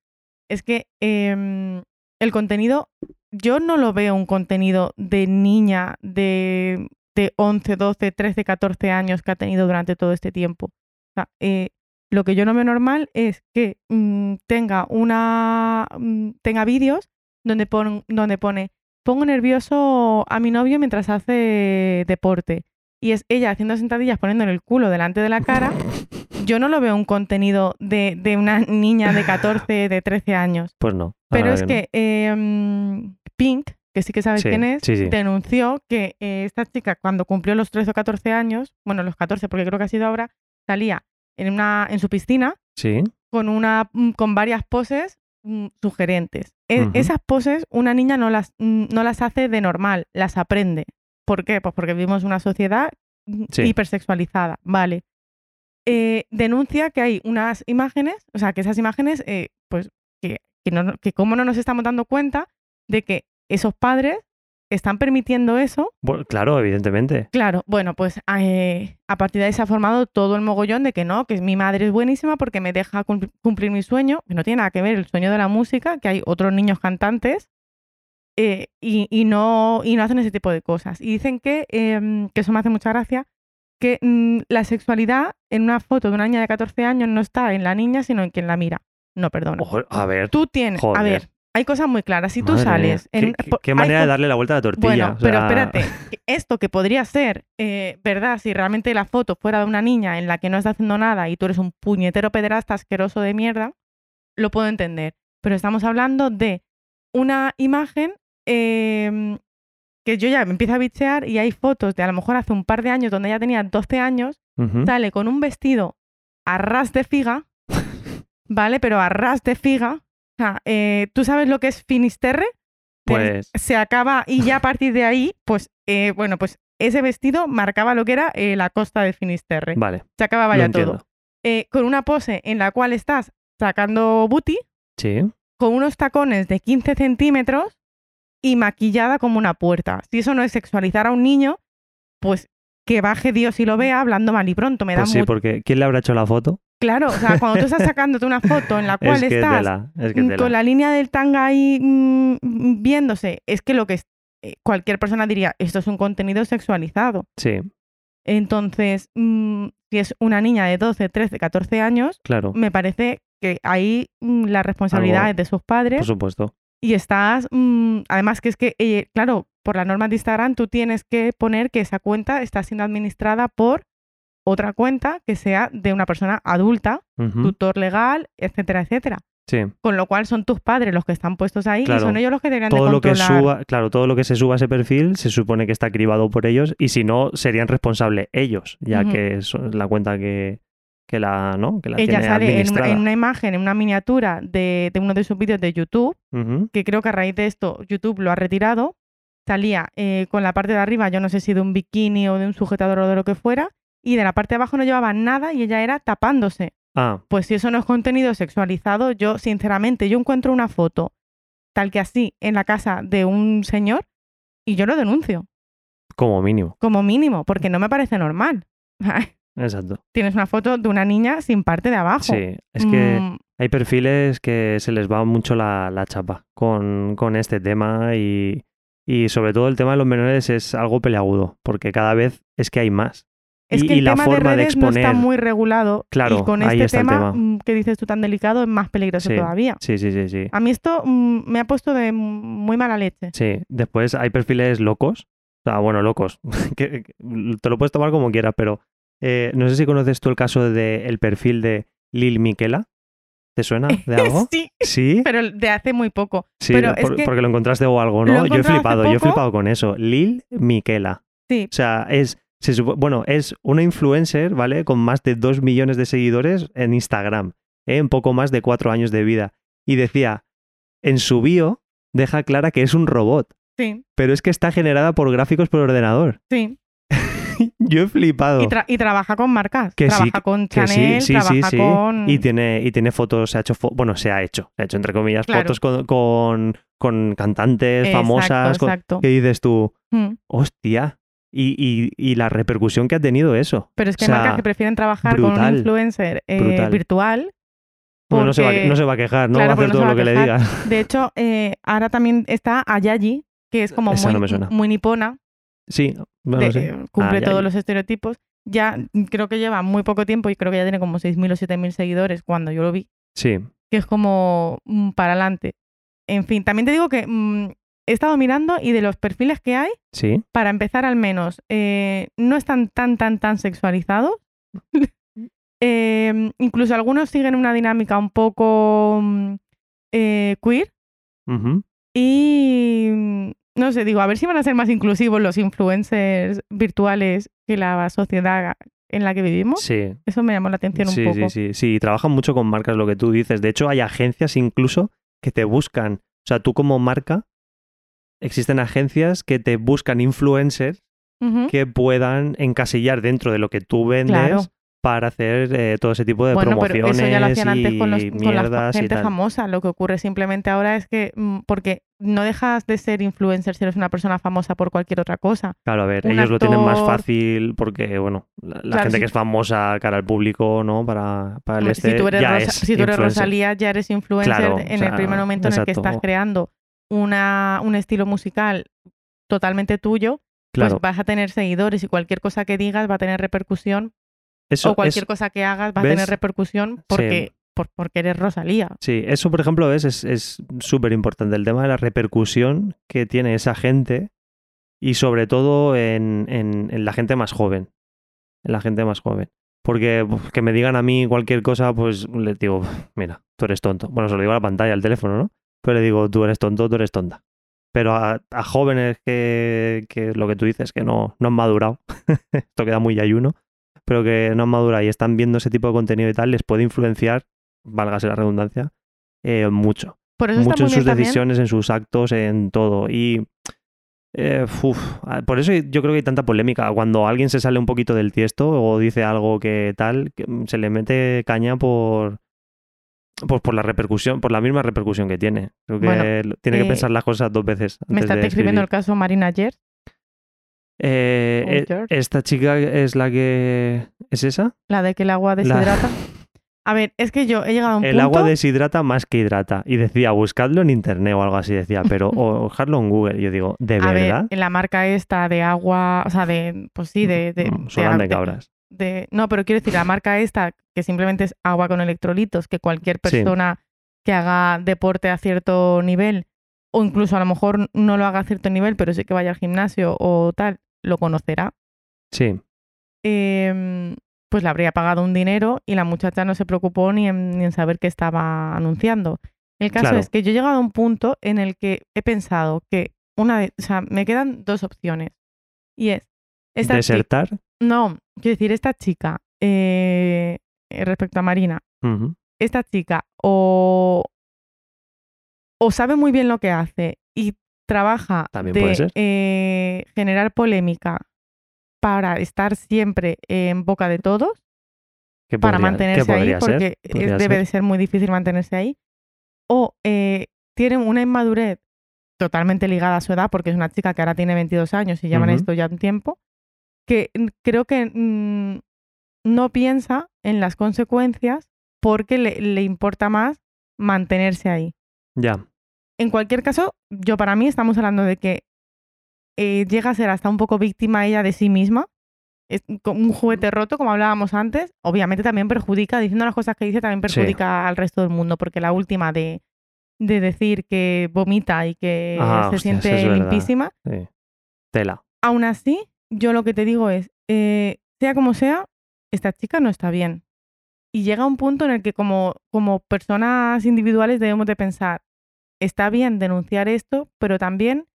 es que em, el contenido, yo no lo veo un contenido de niña de, de 11, 12, 13, 14 años que ha tenido durante todo este tiempo. O sea, eh, lo que yo no veo normal es que mm, tenga una mm, tenga vídeos donde, pon- donde pone pongo nervioso a mi novio mientras hace deporte. Y es ella haciendo sentadillas poniéndole el culo delante de la cara. Yo no lo veo un contenido de, de una niña de 14, de 13 años. Pues no. Pero es que eh, mm, Pink, que sí que sabes Sí, quién es, sí, sí. denunció que eh, esta chica cuando cumplió los 13 o 14 años, bueno, los 14 porque creo que ha sido ahora, salía en, una, en su piscina con, una, mm, con varias poses mm, sugerentes. E-. Esas poses una niña no las, mm, no las hace de normal, las aprende. ¿Por qué? Pues porque vivimos una sociedad hipersexualizada, ¿vale? Eh, denuncia que hay unas imágenes, o sea, que esas imágenes, eh, pues, que, que, no, que cómo no nos estamos dando cuenta de que esos padres están permitiendo eso Bueno, claro, evidentemente. Claro, bueno, pues eh, a partir de ahí se ha formado todo el mogollón de que no, que mi madre es buenísima porque me deja cum- cumplir mi sueño, que no tiene nada que ver el sueño de la música, que hay otros niños cantantes eh, y, y no, y no hacen ese tipo de cosas. Y dicen que, em, que eso me hace mucha gracia, que mm, la sexualidad en una foto de una niña de 14 años no está en la niña, sino en quien la mira. No, perdona. Ojo, a ver. Tú tienes, a ver, hay cosas muy claras. Si tú madre sales... en- ¿Qué, qué- manera de darle la vuelta a la tortilla? bueno, o pero espérate, esto que podría ser eh, verdad si realmente la foto fuera de una niña en la que no está haciendo nada y tú eres un puñetero pederasta asqueroso de mierda, lo puedo entender. Pero estamos hablando de una imagen eh, que yo ya me empiezo a bichear y hay fotos de a lo mejor hace un par de años donde ella tenía 12 años, sale con un vestido a ras de figa, ¿vale? Pero a ras de figa. Sea, eh, ¿tú sabes lo que es Finisterre? Pues se acaba y ya a partir de ahí, pues, eh, bueno, pues ese vestido marcaba lo que era eh, la costa de Finisterre. vale, Se acababa ya todo. Con una pose en la cual estás sacando booty, Sí. con unos tacones de 15 centímetros y maquillada como una puerta. Si eso no es sexualizar a un niño, pues que baje Dios y lo vea hablando mal y pronto. Me da Pues sí, porque ¿quién le habrá hecho la foto? Claro, o sea, cuando tú estás sacándote una foto en la cual es que estás tela, es que con la línea del tanga ahí mm, viéndose, es que lo que es- eh, cualquier persona diría, esto es un contenido sexualizado. Sí, Entonces, mm, si es una niña de 12, 13, 14 años, claro, me parece que ahí mm, la responsabilidad Algo- es de sus padres por supuesto. y estás, mm, además que es que, eh, claro, por la norma de Instagram tú tienes que poner que esa cuenta está siendo administrada por otra cuenta que sea de una persona adulta, tutor legal, etcétera, etcétera. Sí. Con lo cual son tus padres los que están puestos ahí Claro. y son ellos los que deberían Todo de lo que controlar. suba, claro, todo lo que se suba a ese perfil se supone que está cribado por ellos y si no serían responsables ellos, ya que es la cuenta que, que la, ¿no? Que la Ella tiene sale en una, administrada. en una imagen, en una miniatura de, de uno de sus vídeos de YouTube, que creo que a raíz de esto YouTube lo ha retirado. Salía eh, con la parte de arriba, yo no sé si de un bikini o de un sujetador o de lo que fuera, y de la parte de abajo no llevaba nada y ella era tapándose. Ah, Pues si eso no es contenido sexualizado, yo sinceramente, yo encuentro una foto tal que así en la casa de un señor y yo lo denuncio, como mínimo. como mínimo, porque no me parece normal. Exacto. Tienes una foto de una niña sin parte de abajo. Sí, es que Mm, hay perfiles que se les va mucho la, la chapa con, con este tema y, y sobre todo el tema de los menores es algo peleagudo, porque cada vez es que hay más. Es y, que y el la tema forma de de redes no exponer. está muy regulado Claro, y con ahí este está el tema, tema. mm, que dices tú tan delicado es más peligroso Sí. todavía. Sí, sí, sí, sí. A mí esto mm, me ha puesto de muy mala leche. Sí, después hay perfiles locos. O sea, bueno, locos. que, que te lo puedes tomar como quieras, pero eh, no sé si conoces tú el caso del perfil de Lil Miquela. ¿Te suena de algo? sí, Sí, pero de hace muy poco. sí, pero es por- que porque lo encontraste o algo, ¿no? Yo he flipado, yo he flipado con eso. Lil Miquela. Sí, O sea, es, se supo- bueno, es una influencer, ¿vale? Con más de 2 millones de seguidores en Instagram, ¿eh? en poco más de 4 años de vida. Y decía, en su bio, deja clara que es un robot, sí, pero es que está generada por gráficos por ordenador. sí. Yo he flipado. Y, tra- y trabaja con marcas. Que sí, trabaja con Chanel, sí, sí, trabaja sí. con... Y tiene, y tiene fotos, se ha hecho, fo- bueno, se ha hecho, se ha hecho entre comillas, Claro. fotos con, con, con cantantes Exacto, famosas. con- exacto. ¿Qué dices tú? Mm. Hostia. Y, y, y la repercusión que ha tenido eso. Pero es que O hay marcas que prefieren trabajar con un influencer eh, virtual. No, se va, no se va a quejar, ¿no? Claro, va a hacer todo lo que le digas. De hecho, eh, ahora también está Ayayi, que es como Esa muy, no nipona, Sí, bueno, de- sí. eh, cumple todos los estereotipos. Ya creo que lleva muy poco tiempo y creo que ya tiene como 6.000 o 7.000 seguidores cuando yo lo vi, Sí, que es como mm, para adelante. En fin, también te digo que mm, he estado mirando y de los perfiles que hay, sí. para empezar al menos, eh, no están tan, tan, tan sexualizados. Eh, incluso algunos siguen una dinámica un poco mm, eh, queer. Y no sé, digo, a ver si van a ser más inclusivos los influencers virtuales que la sociedad en la que vivimos. Sí, Eso me llamó la atención sí, un poco. sí, sí. Sí, trabajan mucho con marcas, lo que tú dices. De hecho, hay agencias incluso que te buscan. O sea, tú como marca, existen agencias que te buscan influencers que puedan encasillar dentro de lo que tú vendes Claro. para hacer eh, todo ese tipo de Bueno, pero promociones eso ya lo hacían antes con, los, y con la mierdas y gente famosa. Lo que ocurre simplemente ahora es que, mm, porque no dejas de ser influencer si eres una persona famosa por cualquier otra cosa. Claro, a ver, un ellos lo tienen más fácil porque, bueno, la, la Claro, gente si- que es famosa cara al público, ¿no? Para, para el este, si tú eres, ya Rosa- es si tú eres influencer. Rosalía, ya eres influencer Claro, en o sea, el primer momento en el que estás creando una, un estilo musical totalmente tuyo, Claro, pues vas a tener seguidores y cualquier cosa que digas va a tener repercusión eso o cualquier es- cosa que hagas va a tener repercusión porque, por- porque eres Rosalía. Sí, eso por ejemplo es es súper importante, el tema de la repercusión que tiene esa gente y sobre todo en, en- en la gente más joven, en la gente más joven. Porque que me digan a mí cualquier cosa, pues les digo, mira, tú eres tonto. Bueno, se lo digo a la pantalla, al teléfono, ¿no? Pero le digo, tú eres tonto, tú eres tonta. Pero a, a jóvenes que, que lo que tú dices, que no, no han madurado, esto queda muy ayuno, pero que no han madurado y están viendo ese tipo de contenido y tal, les puede influenciar, válgase la redundancia, eh, mucho. Por eso está Mucho en sus también. decisiones, en sus actos, en todo. Y eh, uf, por eso yo creo que hay tanta polémica. Cuando alguien se sale un poquito del tiesto o dice algo que tal, mm, se le mete caña por, pues por la repercusión, por la misma repercusión que tiene. Creo que Bueno, tiene que eh, pensar las cosas dos veces. Me antes está de describiendo el caso Marina Gers. Eh, eh, esta chica es la que. ¿Es esa? La de que el agua La- deshidrata. A ver, es que yo he llegado a un El punto... agua deshidrata más que hidrata. Y decía, buscadlo en internet o algo así, decía, pero o buscarlo en Google. Yo digo, ¿de a verdad? ver, en la marca esta de agua, o sea, de, pues sí, de... de, Mm, de de- cabras. De- no, pero quiero decir, la marca esta, que simplemente es agua con electrolitos, que cualquier Sí. persona que haga deporte a cierto nivel o incluso a lo mejor no lo haga a cierto nivel, pero sí que vaya al gimnasio o tal, lo conocerá. Sí. Em, pues le habría pagado un dinero y la muchacha no se preocupó ni en, ni en saber qué estaba anunciando. El caso Claro. es que yo he llegado a un punto en el que he pensado que una de, o sea, me quedan dos opciones. Y es, esta Desertar. No, quiero decir, esta chica, eh, eh, respecto a Marina, esta chica o, o sabe muy bien lo que hace y trabaja También de puede ser. eh, generar polémica para estar siempre en boca de todos, ¿Qué para podría- mantenerse ahí, ser? porque es- debe de ser muy difícil mantenerse ahí, o eh, tiene una inmadurez totalmente ligada a su edad, porque es una chica que ahora tiene 22 años y llevan esto ya un tiempo, que mm, creo que mm, no piensa en las consecuencias porque le, le importa más mantenerse ahí. Ya. En cualquier caso, yo para mí estamos hablando de que eh, llega a ser hasta un poco víctima ella de sí misma. Es como un juguete roto, como hablábamos antes. Obviamente también perjudica, diciendo las cosas que dice, también Sí. perjudica al resto del mundo, porque la última de, de decir que vomita y que Ah, se siente es limpísima, sí. Tela. aún así, yo lo que te digo es, eh, sea como sea, esta chica no está bien. Y llega un punto en el que como, como personas individuales debemos de pensar, está bien denunciar esto, pero también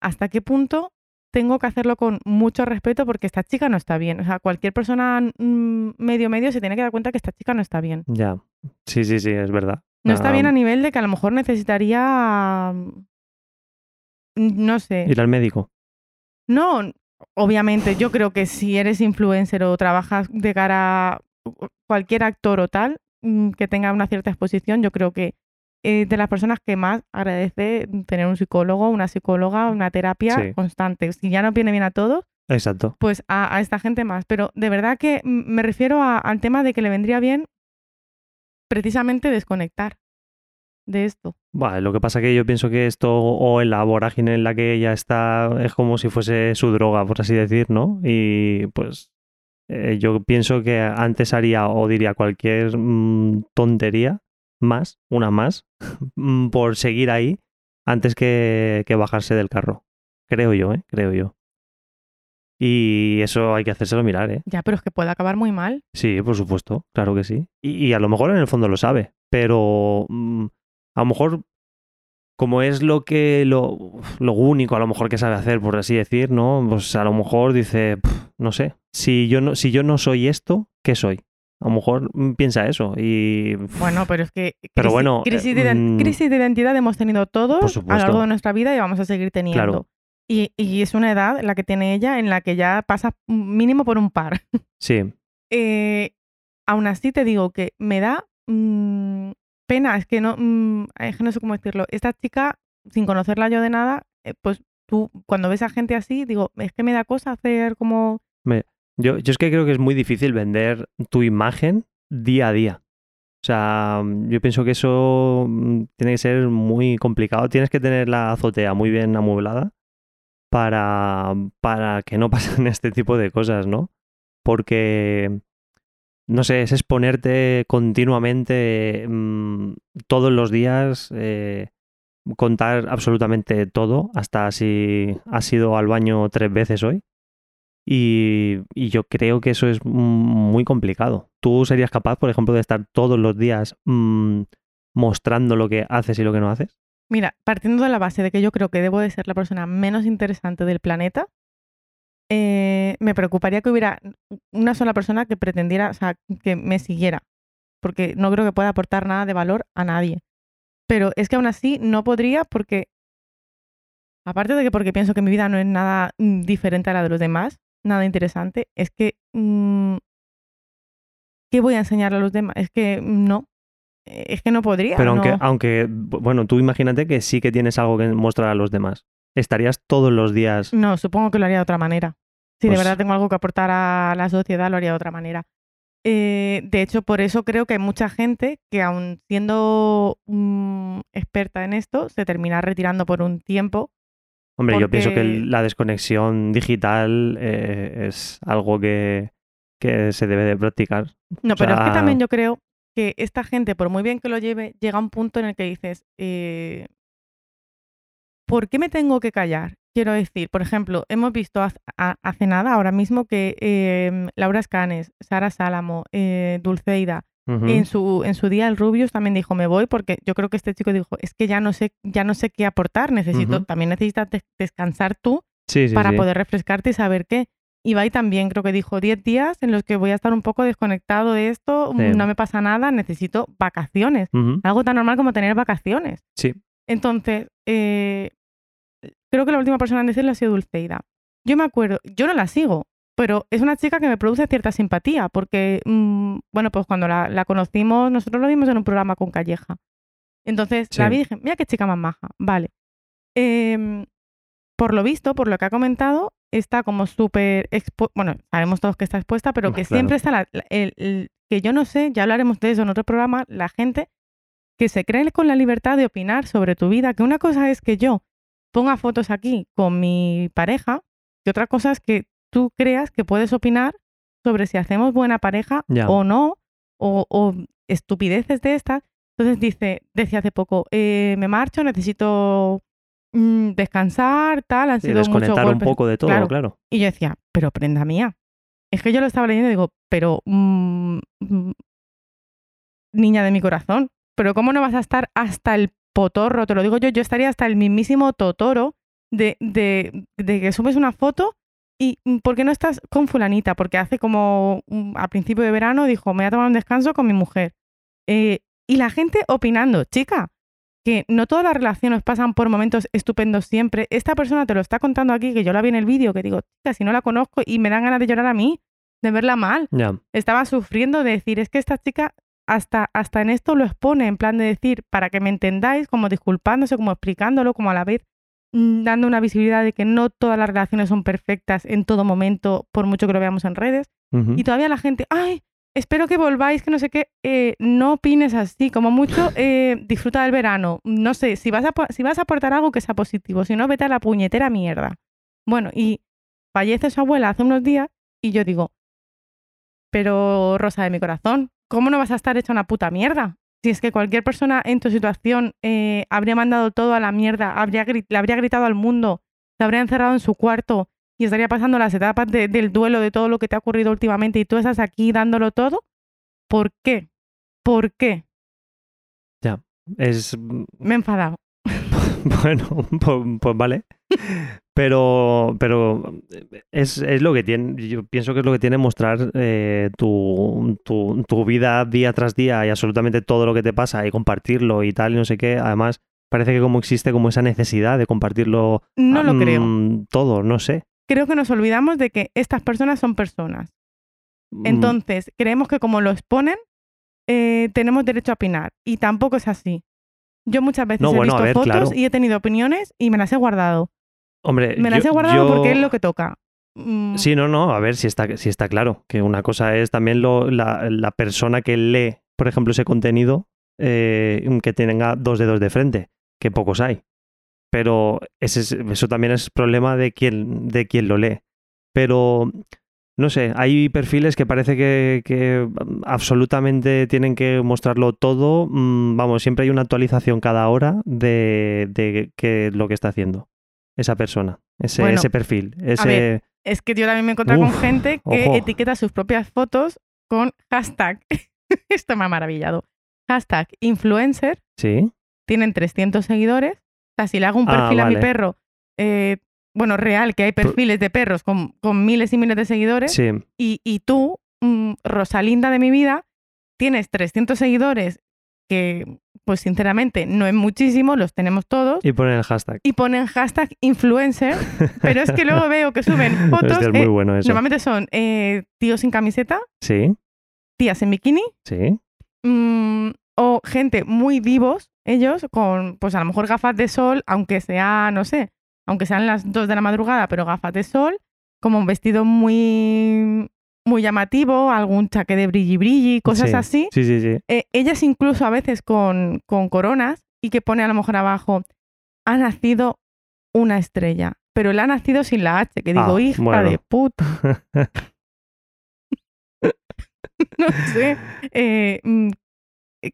hasta qué punto tengo que hacerlo con mucho respeto porque esta chica no está bien. O sea, cualquier persona mm, medio medio se tiene que dar cuenta que esta chica no está bien. Ya. Sí, sí, sí, es verdad. No está Ah, bien a nivel de que a lo mejor necesitaría, mm, no sé, Ir al médico. No, obviamente, yo creo que si eres influencer o trabajas de cara a cualquier actor o tal mm, que tenga una cierta exposición, yo creo que de las personas que más agradece tener un psicólogo, una psicóloga, una terapia Sí. constante. Si ya no viene bien a todos, Exacto. pues a, a esta gente más. Pero de verdad que me refiero a- al tema de que le vendría bien precisamente desconectar de esto. Bueno, lo que pasa que yo pienso que esto o en la vorágine en la que ella está es como si fuese su droga, por así decir, ¿no? Y pues eh, yo pienso que antes haría o diría cualquier mm, tontería más, una más, mm, por seguir ahí antes que, que bajarse del carro. Creo yo, ¿eh? Creo yo. Y eso hay que hacérselo mirar, ¿eh? Ya, pero es que puede acabar muy mal. Sí, por supuesto, claro que sí. Y, y a lo mejor en el fondo lo sabe, pero mm, a lo mejor como es lo que lo, lo único a lo mejor que sabe hacer, por así decir, ¿no? Pues a lo mejor dice, "Pf, no sé, si yo no, si yo no soy esto, ¿qué soy? A lo mejor mm, piensa eso y Bueno, pero es que Pero crisis- bueno, crisis, eh, de, ident- mm, crisis de identidad hemos tenido todos a lo largo de nuestra vida y vamos a seguir teniendo. Claro. Y, y es una edad la que tiene ella en la que ya pasa mínimo por un par. sí, Eh, aún así te digo que me da mm, pena, es que no, mm, es que no sé cómo decirlo. Esta chica, sin conocerla yo de nada, eh, pues tú cuando ves a gente así, digo, es que me da cosa hacer como... Yo, yo es que creo que es muy difícil vender tu imagen día a día. O sea, yo pienso que eso mm, tiene que ser muy complicado. Tienes que tener la azotea muy bien amueblada para, para que no pasen este tipo de cosas, ¿no? Porque, no sé, es exponerte continuamente mm, todos los días, eh, contar absolutamente todo, hasta si has ido al baño tres veces hoy. Y, yo creo que eso es muy complicado. ¿Tú serías capaz, por ejemplo, de estar todos los días mm, mostrando lo que haces y lo que no haces? Mira, partiendo de la base de que yo creo que debo de ser la persona menos interesante del planeta, eh, me preocuparía que hubiera una sola persona que pretendiera, o sea, que me siguiera, porque no creo que pueda aportar nada de valor a nadie. Pero es que aún así no podría porque, aparte de que porque pienso que mi vida no es nada mm, diferente a la de los demás, nada interesante, es que, mm, ¿qué voy a enseñarle a los demás? Es que no, es que no podría. Pero aunque, no. aunque, bueno, tú imagínate que sí que tienes algo que mostrar a los demás. ¿Estarías todos los días? No, supongo que lo haría de otra manera. Si Pues- de verdad tengo algo que aportar a la sociedad, lo haría de otra manera. Eh, de hecho, por eso creo que hay mucha gente que, aun siendo mm, experta en esto, se termina retirando por un tiempo. Hombre, yo pienso que la desconexión digital eh, es algo que, que se debe de practicar. No, O pero es que también yo creo que esta gente, por muy bien que lo lleve, llega a un punto en el que dices, eh, ¿por qué me tengo que callar? Quiero decir, por ejemplo, hemos visto hace nada, ahora mismo, que eh, Laura Escanes, Sara Sálamo, eh, Dulceida, en su, en su día el Rubius también dijo, me voy porque yo creo que este chico dijo, es que ya no sé, ya no sé qué aportar, necesito, también necesitas des- descansar tú Sí, sí, para sí. poder refrescarte y saber qué. Ibai también creo que dijo 10 días en los que voy a estar un poco desconectado de esto, Sí. no me pasa nada, necesito vacaciones. Algo tan normal como tener vacaciones. Sí. Entonces, eh, creo que la última persona en decirlo ha sido Dulceida. Yo me acuerdo, yo no la sigo, pero es una chica que me produce cierta simpatía, porque, mm, bueno, pues cuando la, la conocimos, nosotros lo vimos en un programa con Calleja. Entonces, la vi y dije, mira qué chica más maja, vale. Em, por lo visto, por lo que ha comentado, está como súper expu- bueno, sabemos todos que está expuesta, pero que Claro. siempre está la- la- el, el- que yo no sé, ya hablaremos de eso en otro programa, la gente que se cree con la libertad de opinar sobre tu vida, que una cosa es que yo ponga fotos aquí con mi pareja, y otra cosa es que tú creas que puedes opinar sobre si hacemos buena pareja Ya. o no, o, o estupideces de estas. Entonces dice, decía hace poco, eh, me marcho, necesito mm, descansar, tal, han sido muchos desconectar un golpes. poco de todo, Claro. claro. Y yo decía, pero prenda mía. Es que yo lo estaba leyendo y digo, pero mm, mm, niña de mi corazón, pero ¿cómo no vas a estar hasta el potorro? Te lo digo yo, yo estaría hasta el mismísimo totoro de, de, de que subes una foto y mm, ¿por qué no estás con fulanita? Porque hace como mm, a principio de verano dijo, me voy a tomar un descanso con mi mujer. Eh, y la gente opinando, chica, que no todas las relaciones pasan por momentos estupendos siempre. Esta persona te lo está contando aquí, que yo la vi en el vídeo, que digo, chica, si no la conozco y me dan ganas de llorar a mí, de verla mal. Estaba sufriendo de decir, es que esta chica hasta, hasta en esto lo expone, en plan de decir, para que me entendáis, como disculpándose, como explicándolo, como a la vez mm, dando una visibilidad de que no todas las relaciones son perfectas en todo momento, por mucho que lo veamos en redes. Y todavía la gente, ay, espero que volváis, que no sé qué, eh, no opines así, como mucho, eh, disfruta del verano. No sé, si vas, a, si vas a aportar algo que sea positivo, si no, vete a la puñetera mierda. Bueno, y fallece su abuela hace unos días y yo digo, pero Rosa de mi corazón, ¿cómo no vas a estar hecha una puta mierda? Si es que cualquier persona en tu situación eh, habría mandado todo a la mierda, habría, le habría gritado al mundo, se habría encerrado en su cuarto y estaría pasando las etapas de- del duelo de todo lo que te ha ocurrido últimamente y tú estás aquí dándolo todo, ¿por qué? ¿Por qué? Es. Me he enfadado. Bueno, pues, pues vale. Pero, pero es, es lo que tiene, yo pienso que es lo que tiene mostrar eh, tu, tu, tu vida día tras día y absolutamente todo lo que te pasa y compartirlo y tal y no sé qué. Además, parece que como existe como esa necesidad de compartirlo No lo mm, creo. todo, no sé. Creo que nos olvidamos de que estas personas son personas. Mm, Entonces, creemos que como lo exponen, eh, tenemos derecho a opinar. Y tampoco es así. Yo muchas veces No, he bueno, visto ver, fotos claro. y he tenido opiniones y me las he guardado. Hombre, Me las yo- he guardado yo- porque es lo que toca. Mm, Sí, no, no, a ver si está, si está claro. Que una cosa es también lo, la, la persona que lee, por ejemplo, ese contenido, eh, que tenga dos dedos de frente, que pocos hay. Pero ese es- eso también es problema de quien, de quien lo lee. Pero, no sé, hay perfiles que parece que, que absolutamente tienen que mostrarlo todo. Mm, Vamos, siempre hay una actualización cada hora de, de qué es lo que está haciendo esa persona, ese, Bueno, ese perfil. Ese... ver, Es que yo también me he encontrado con gente que ojo. etiqueta sus propias fotos con hashtag. Esto me ha maravillado. Hashtag influencer. Sí. Tienen 300 seguidores. O sea, si le hago un Ah, perfil a mi perro, eh, bueno, real, que hay perfiles de perros con, con miles y miles de seguidores. Sí. Y, y tú, mm, Rosalinda de mi vida, tienes 300 seguidores que, pues sinceramente, no es muchísimo, los tenemos todos. Y ponen el hashtag. Y ponen hashtag influencer, pero es que luego veo que suben fotos. Hostia, es muy eh, bueno eso. Normalmente son eh, tíos sin camiseta, Sí, tías en bikini, sí. mm, o gente muy vivos, ellos, con pues a lo mejor gafas de sol, aunque sea, no sé, aunque sean las 2 de la madrugada, pero gafas de sol, como un vestido muy, muy llamativo, algún chaque de brilli brilli, cosas Sí. así. Sí, sí, sí. Eh, ellas incluso a veces con, con coronas y que pone a lo mejor abajo, ha nacido una estrella, pero él ha nacido sin la H, que digo, Ah, hija bueno. de puta. no sé. Eh, mm,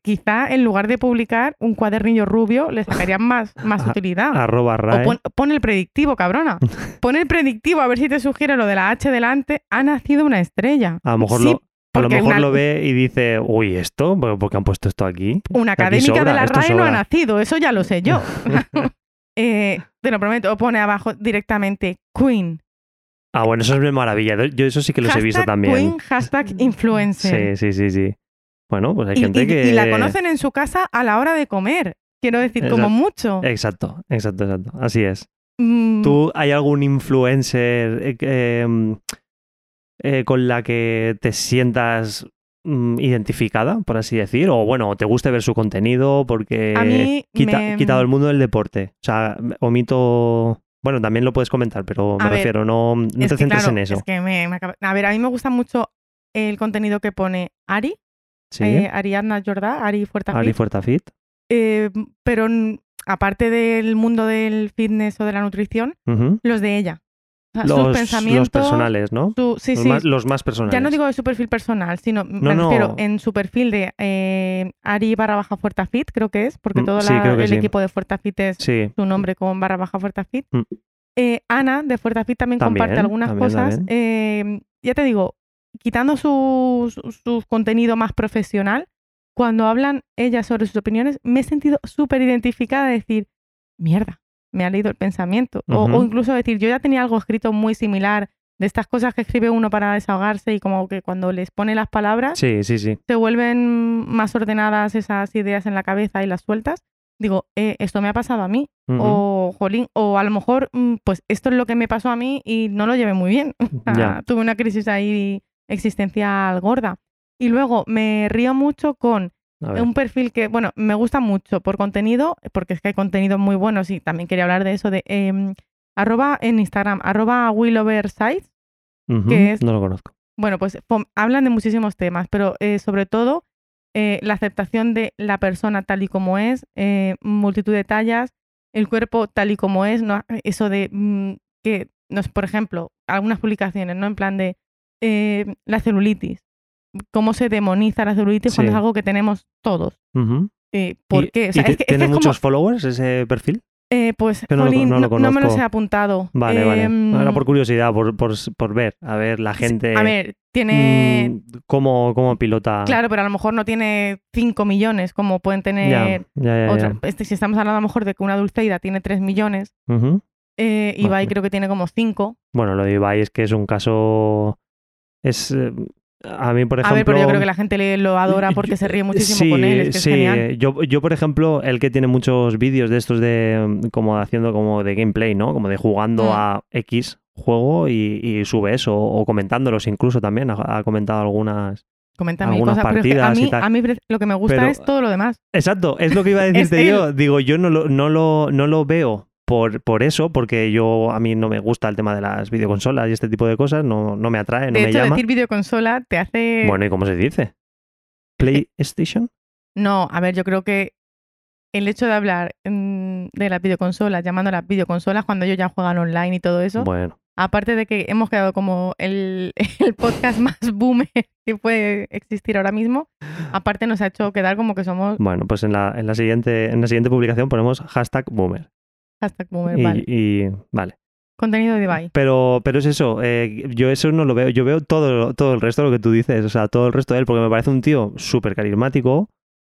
quizá en lugar de publicar un cuadernillo rubio, le sacarían más, más utilidad. Arroba O RAE. pon, pon el predictivo, cabrona. Pon el predictivo a ver si te sugiere lo de la H delante. Ha nacido una estrella. A lo mejor, Sí, lo, a lo, porque mejor una- lo ve y dice, uy, ¿esto? ¿Por qué han puesto esto aquí? Una Aquí académica sobra, de la RAE no ha nacido, eso ya lo sé yo. Eh, te lo prometo, o pone abajo directamente Queen. Ah, bueno, eso es una maravilla. Yo eso sí que los he visto también. Queen, hashtag influencer. Sí, sí, sí, sí. Bueno, pues hay y, gente y- que... y la conocen en su casa a la hora de comer. Quiero decir, como mucho. Exacto, exacto, exacto. Así es. Mm, ¿Tú hay algún influencer eh, em, eh, con la que te sientas mm, identificada, por así decir? O bueno, te guste ver su contenido porque a mí quita, me- quitado el mundo del deporte. O sea, omito... Bueno, también lo puedes comentar, pero me A ver, refiero, no, no te centres claro, en eso. es que me- me acaba- A ver, a mí me gusta mucho el contenido que pone Ari, Sí, eh, Ariadna Jordá, Ari Fuertafit. Ali Fuertafit. Eh, pero aparte del mundo del fitness o de la nutrición, los de ella. O sea, Los, sus pensamientos. los personales, ¿no? su- sí, los, sí. más, los más personales. Ya no digo de su perfil personal, sino No, me no. refiero en su perfil de eh, Ari barra baja Fuertafit, creo que es, porque Mm, todo sí, la- el equipo de Fuertafit es su nombre con barra baja Fuertafit. Mm. Eh, Ana de Fuertafit también, También, comparte algunas también, cosas. Eh, ya te digo, quitando su, su- su contenido más profesional, cuando hablan ellas sobre sus opiniones, me he sentido súper identificada de decir, mierda, me ha leído el pensamiento. O- incluso decir, yo ya tenía algo escrito muy similar de estas cosas que escribe uno para desahogarse y como que cuando les pone las palabras sí, sí, sí. se vuelven más ordenadas esas ideas en la cabeza y las sueltas. Digo, eh, esto me ha pasado a mí. O, jolín, o a lo mejor, mm, pues esto es lo que me pasó a mí y no lo llevé muy bien. Tuve una crisis ahí existencial gorda. Y luego me río mucho con un perfil que, bueno, me gusta mucho por contenido, porque es que hay contenidos muy buenos y también quería hablar de eso, de em, arroba en Instagram, arroba willoversize. Ujú, que es- No lo conozco. Bueno, pues hablan de muchísimos temas, pero eh, sobre todo eh, la aceptación de la persona tal y como es, eh, multitud de tallas, el cuerpo tal y como es, ¿no? eso de mm, que, nos, por ejemplo, algunas publicaciones, ¿no? En plan de eh, la celulitis, cómo se demoniza la celulitis cuando es algo que tenemos todos. Eh, ¿Por ¿Y- qué? O y sea, te- es que, es que ¿Tiene es como- muchos followers ese perfil? eh, pues, no lo- no lo no, me los he apuntado. Vale, vale. Em, Era por curiosidad, por, por, por ver, a ver la gente A ver, tiene... mm, cómo, cómo pilota. Claro, pero a lo mejor no tiene 5 millones como pueden tener ya, ya, otras. ya. Este, si estamos hablando a lo mejor de que una Dulceida tiene 3 millones, Ujú. eh, Ibai Vale. creo que tiene como 5. Bueno, lo de Ibai es que es un caso. Es. eh, A mí, por ejemplo. A ver, pero yo creo que la gente le, lo adora porque Yo- se ríe muchísimo sí, con él, es que sí. es genial. Yo, yo, por ejemplo, el que tiene muchos vídeos de estos de mm, como haciendo como de gameplay, ¿no? Como de jugando Mm. a X juego y, y sube eso, o comentándolos incluso también. Ha, ha comentado algunas. Comenta algunas cosas, pero es que a partidas y mí, tal. a mí lo que me gusta Pero- es todo lo demás. Exacto, es lo que iba a decirte yo. Digo, yo no lo, no lo, no lo veo por, por eso, porque yo a mí no me gusta el tema de las videoconsolas y este tipo de cosas, no, no me atrae, no de me hecho, llama. decir videoconsola te hace... Bueno, ¿y cómo se dice? ¿PlayStation? No, a ver, yo creo que el hecho de hablar mm, de las videoconsolas, llamándolas videoconsolas cuando ellos ya juegan online y todo eso, Bueno, aparte de que hemos quedado como el, el podcast más boomer que puede existir ahora mismo, aparte nos ha hecho quedar como que somos bueno, pues en la, en la siguiente, en la siguiente publicación ponemos hashtag boomer. Hashtag boomer, Y, vale. y- vale. Contenido de Ibai. Pero, pero es eso, eh, yo eso no lo veo, yo veo todo, todo el resto de lo que tú dices, o sea, todo el resto de él, porque me parece un tío súper carismático,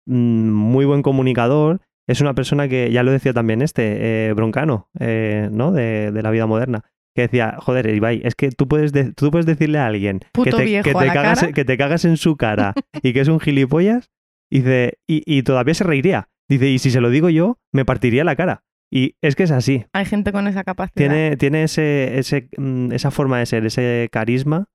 mm, muy buen comunicador, es una persona que, ya lo decía también este, eh, Broncano, eh, ¿no? De, de la vida moderna, que decía, joder, Ibai, es que tú puedes, de- tú puedes decirle a alguien que te, que, te cagas, que te cagas en su cara y que es un gilipollas, y, dice, y, y todavía se reiría. Dice, y si se lo digo yo, me partiría la cara. Y es que es así. Hay gente con esa capacidad. Tiene, tiene ese, ese, mm, esa forma de ser, ese carisma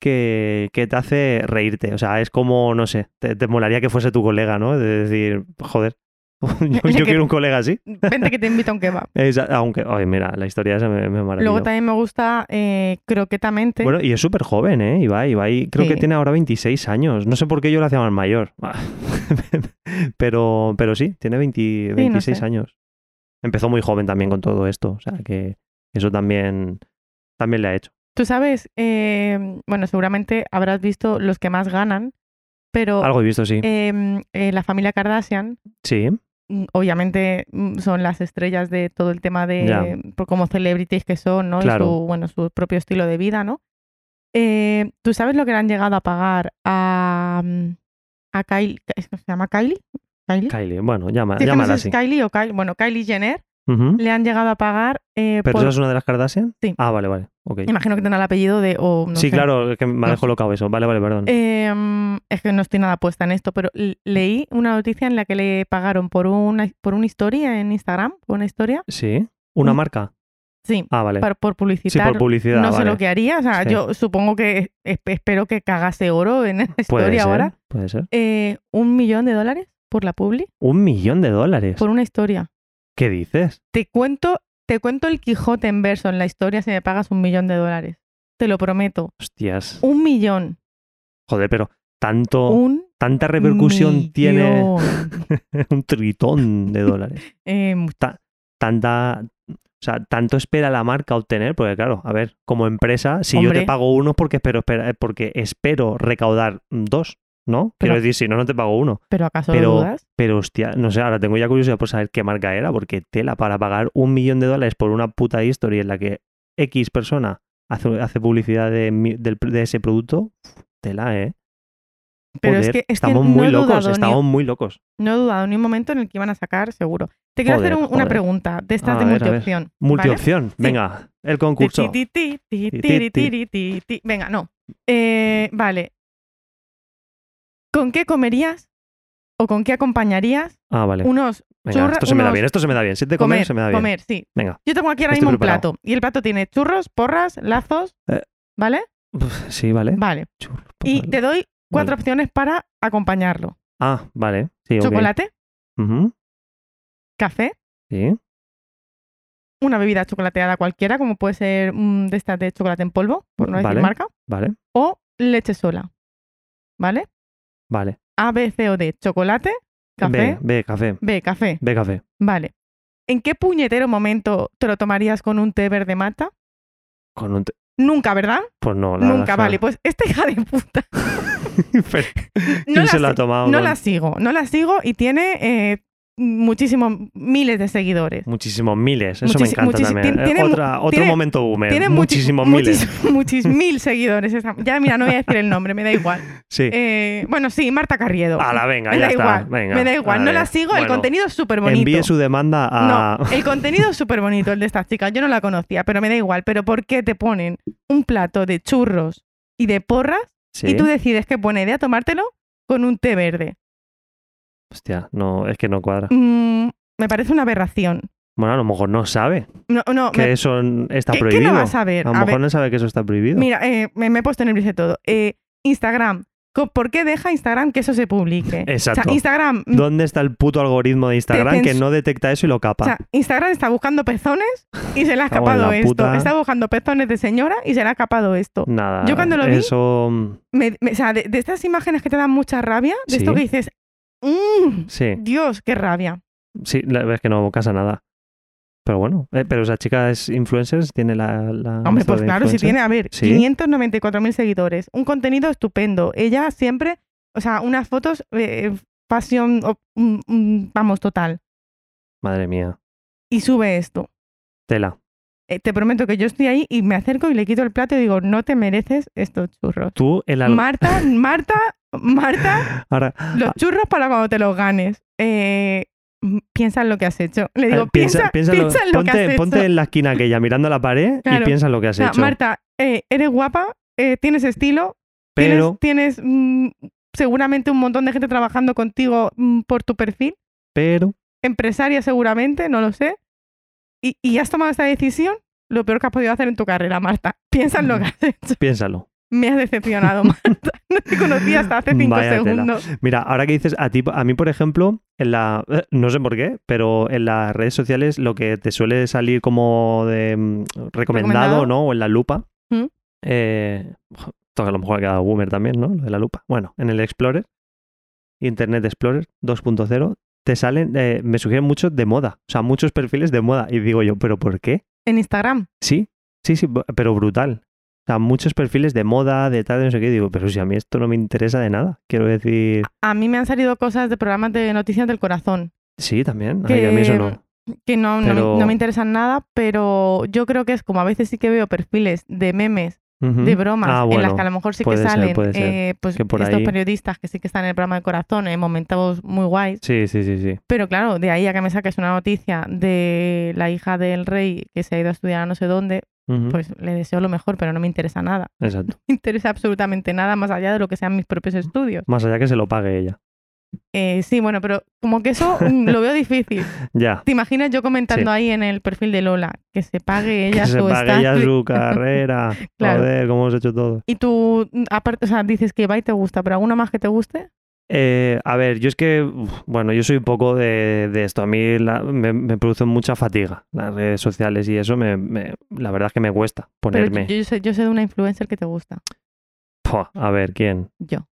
que, que te hace reírte. O sea, es como, no sé, te, te molaría que fuese tu colega, ¿no? De decir, joder, yo, quiero un colega así. Vente que te invito a un kebab. Es- aunque, oye, mira, la historia esa me, me maravilló. Luego también me gusta eh, croquetamente. Bueno, y es súper joven, ¿eh? Ibai, Ibai creo que tiene ahora 26 años. No sé por qué yo lo hacía más mayor. pero, pero sí, tiene 20 26 sé. años. Empezó muy joven también con todo esto. O sea, que eso también, también le ha hecho. Tú sabes, eh, bueno, seguramente habrás visto los que más ganan, pero Algo he visto, sí. em, eh, la familia Kardashian, sí. mm, obviamente mm, son las estrellas de todo el tema de Ya. por como celebrities que son, ¿no? Claro. Y su, bueno, su propio estilo de vida, ¿no? Eh, ¿Tú sabes lo que le han llegado a pagar a, mm, a Kylie? ¿Se llama Kylie? ¿Kylie? Kylie, bueno, llama, Sí, no llámala sé así. si Kylie o Kylie. Bueno, Kylie Jenner le han llegado a pagar eh, ¿Pero por- esa es una de las Kardashian? Sí. Ah, vale, vale. Imagino que tendrá el apellido de... O, no sí, sé. claro, es que me ha No dejado sé. locado eso. Vale, vale, perdón. Eh, mm, es que no estoy nada puesta en esto, pero leí una noticia en la que le pagaron por una, por una historia en Instagram, por una historia. sí. ¿Una un- marca? Sí, Ah, vale. por sí, publicitar. por publicidad. no sé lo que haría, o sea, Sí. yo supongo que es- espero que cagase oro en esa Puede historia ser, ahora. puede ser. Eh, un millón de dólares por la publi, Un millón de dólares. por una historia. ¿Qué dices? Te cuento, te cuento el Quijote en verso en la historia si me pagas un millón de dólares. Te lo prometo. Hostias. Un millón. Joder, pero tanto, Un tanta repercusión tiene un tritón de dólares. Eh, Tanta. O sea, tanto espera la marca obtener, porque claro, a ver, como empresa, si yo te pago uno porque espero, espera- porque espero recaudar dos, ¿no? Pero- Quiero decir, si no, no te pago uno. ¿Pero acaso Pero- dudas? Pero hostia, no sé, ahora tengo ya curiosidad por saber qué marca era, porque tela para pagar un millón de dólares por una puta historia en la que X persona hace, hace publicidad de, del- de ese producto, tela, ¿eh? Pero es que, es que estamos no muy locos, dudado ni- estamos muy locos. No he dudado ni un momento en el que iban a sacar, seguro. Te quiero hacer un- una pregunta de estas A de ver, multiopción. ¿vale? Multiopción, venga, el concurso. Ti, ti, ti. Venga, no. Eh, vale. ¿Con qué comerías o con qué acompañaría Ah, vale. unos Venga, churra- esto se me da bien, esto se me da bien. Si te comer, comer, se me da bien. comer, sí. Venga. Yo tengo aquí ahora mismo un plato y el plato tiene churros, porras, lazos, Eh. ¿vale? Sí, vale. Vale. Y te doy cuatro Vale. opciones para acompañarlo. Ah, vale. Sí. Chocolate, Ujú, café, Sí. una bebida chocolateada cualquiera, como puede ser mm, de estas de chocolate en polvo, por no decir marca, Vale, o leche sola. ¿Vale? Vale. A, B, C o D, chocolate, café, B, B, café. B, café. B, café. Vale. ¿En qué puñetero momento te lo tomarías con un té verde mata? Con un... te- Nunca, ¿verdad? Pues no, la Nunca, vale. es Pues esta hija de puta. Pero, No ¿Quién la, se ha tomado? no la sigo, no la sigo y tiene eh, muchísimos, miles de seguidores. Muchísimos miles. Eso me encanta también. tiene Otra, otro tiene- momento boomer. Tiene muchísimos miles. muchis mil seguidores. esa- Ya, mira, no voy a decir el nombre, me da igual. Sí. Eh, bueno, sí, Marta Carriedo. A la venga, me ya da está. igual. Venga, me da igual. No la sigo, el contenido es súper bonito. Envíe su demanda a. No, el contenido es súper bonito, el de estas chicas. Yo no la conocía, pero me da igual. Pero ¿por qué te ponen un plato de churros y de porras Sí. y tú decides qué buena idea tomártelo con un té verde? Hostia, no, es que no cuadra. Mm, me parece una aberración. Bueno, a lo mejor no sabe No, no, que me- eso está ¿qué, qué prohibido. no vas a ver? A lo A mejor ver, no sabe que eso está prohibido. mira, eh, me, me he puesto nervioso de todo. Eh, Instagram. ¿Por qué deja Instagram que eso se publique? Exacto. O sea, Instagram, mm, ¿Dónde está el puto algoritmo de Instagram que no detecta eso y lo capa? o sea, Instagram está buscando pezones y se le ha en escapado esto. puta. Está buscando pezones de señora y se le ha escapado esto. Nada. yo cuando lo vi- Eso. mm, Me- me- o sea, de, de estas imágenes que te dan mucha rabia, de esto que dices, "Mm, Sí, Dios, qué rabia. sí, la verdad es que no casa nada. Pero bueno, eh, pero esa chica es influencer, tiene la. la Hombre, pues claro, si tiene, a ver, Sí. 594.000 seguidores, un contenido estupendo. Ella siempre, o sea, unas fotos, eh, pasión, o- mm, mm, vamos, total. Madre mía. Y sube esto. Tela. Eh, te prometo que yo estoy ahí y me acerco y le quito el plato y digo, no te mereces estos churros. Tú, el al- Marta, Marta, Marta, Ahora, los churros para cuando te los ganes. Eh, piensa en lo que has hecho. Le digo, eh, piensa, piensa, lo- en lo que has ponte, hecho. ponte en la esquina aquella mirando la pared y piensa en lo que has O sea, hecho. Marta, eh, eres guapa, eh, tienes estilo, pero, tienes, tienes, mm, seguramente un montón de gente trabajando contigo mm, por tu perfil, pero, empresaria seguramente, no lo sé, y, y has tomado esta decisión, lo peor que has podido hacer en tu carrera, Marta. Piensa en lo que has hecho. piénsalo. Me has decepcionado, Marta. No te conocía hasta hace cinco Vaya tela. segundos. Mira, ahora que dices, a ti, a mí, por ejemplo, en la, eh, no sé por qué, pero en las redes sociales lo que te suele salir como de mm, recomendado, Recomendado. ¿no? O en la lupa. ¿Mm? eh, esto a lo mejor ha quedado boomer también, ¿no? Lo de la lupa. Bueno, en el Explorer, Internet Explorer 2.0, te salen, eh, me sugieren muchos de moda. O sea, muchos perfiles de moda. Y digo yo, ¿pero por qué? En Instagram. Sí, sí, sí, pero brutal. Sea, muchos perfiles de moda, de tal, de no sé qué. Digo, pero si a mí esto no me interesa de nada. Quiero decir, A mí me han salido cosas de programas de noticias del corazón sí, también. Ay, a mí eso no. que no, no me- Pero- no me interesan nada, pero yo creo que es como a veces sí que veo perfiles de memes, de bromas, Ah, en las que a lo mejor sí que salen ser. eh, pues Que por estos ahí- periodistas que sí que están en el programa del corazón en momentos muy guays. Sí, sí, sí, sí. Pero claro, de ahí a que me saques una noticia de la hija del rey que se ha ido a estudiar a no sé dónde, Pues le deseo lo mejor, pero no me interesa nada. Exacto. No me interesa absolutamente nada más allá de lo que sean mis propios estudios. Más allá que se lo pague ella. Eh, sí, bueno, pero como que eso mm, lo veo difícil. Ya. ¿Te imaginas yo comentando Sí. ahí en el perfil de Lola que se pague ella que se su pague ella su carrera. Claro. Joder, cómo hemos hecho todo. Y tú, mm, aparte, o sea, dices que va y te gusta, pero ¿alguna más que te guste? Eh, a ver, yo es que, uf, bueno, yo soy un poco de, de esto. A mí la- me, me producen mucha fatiga las redes sociales y eso me, me- la verdad es que me cuesta Pero ponerme. yo, yo sé, yo sé de una influencer que te gusta. A ver, ¿quién? Yo.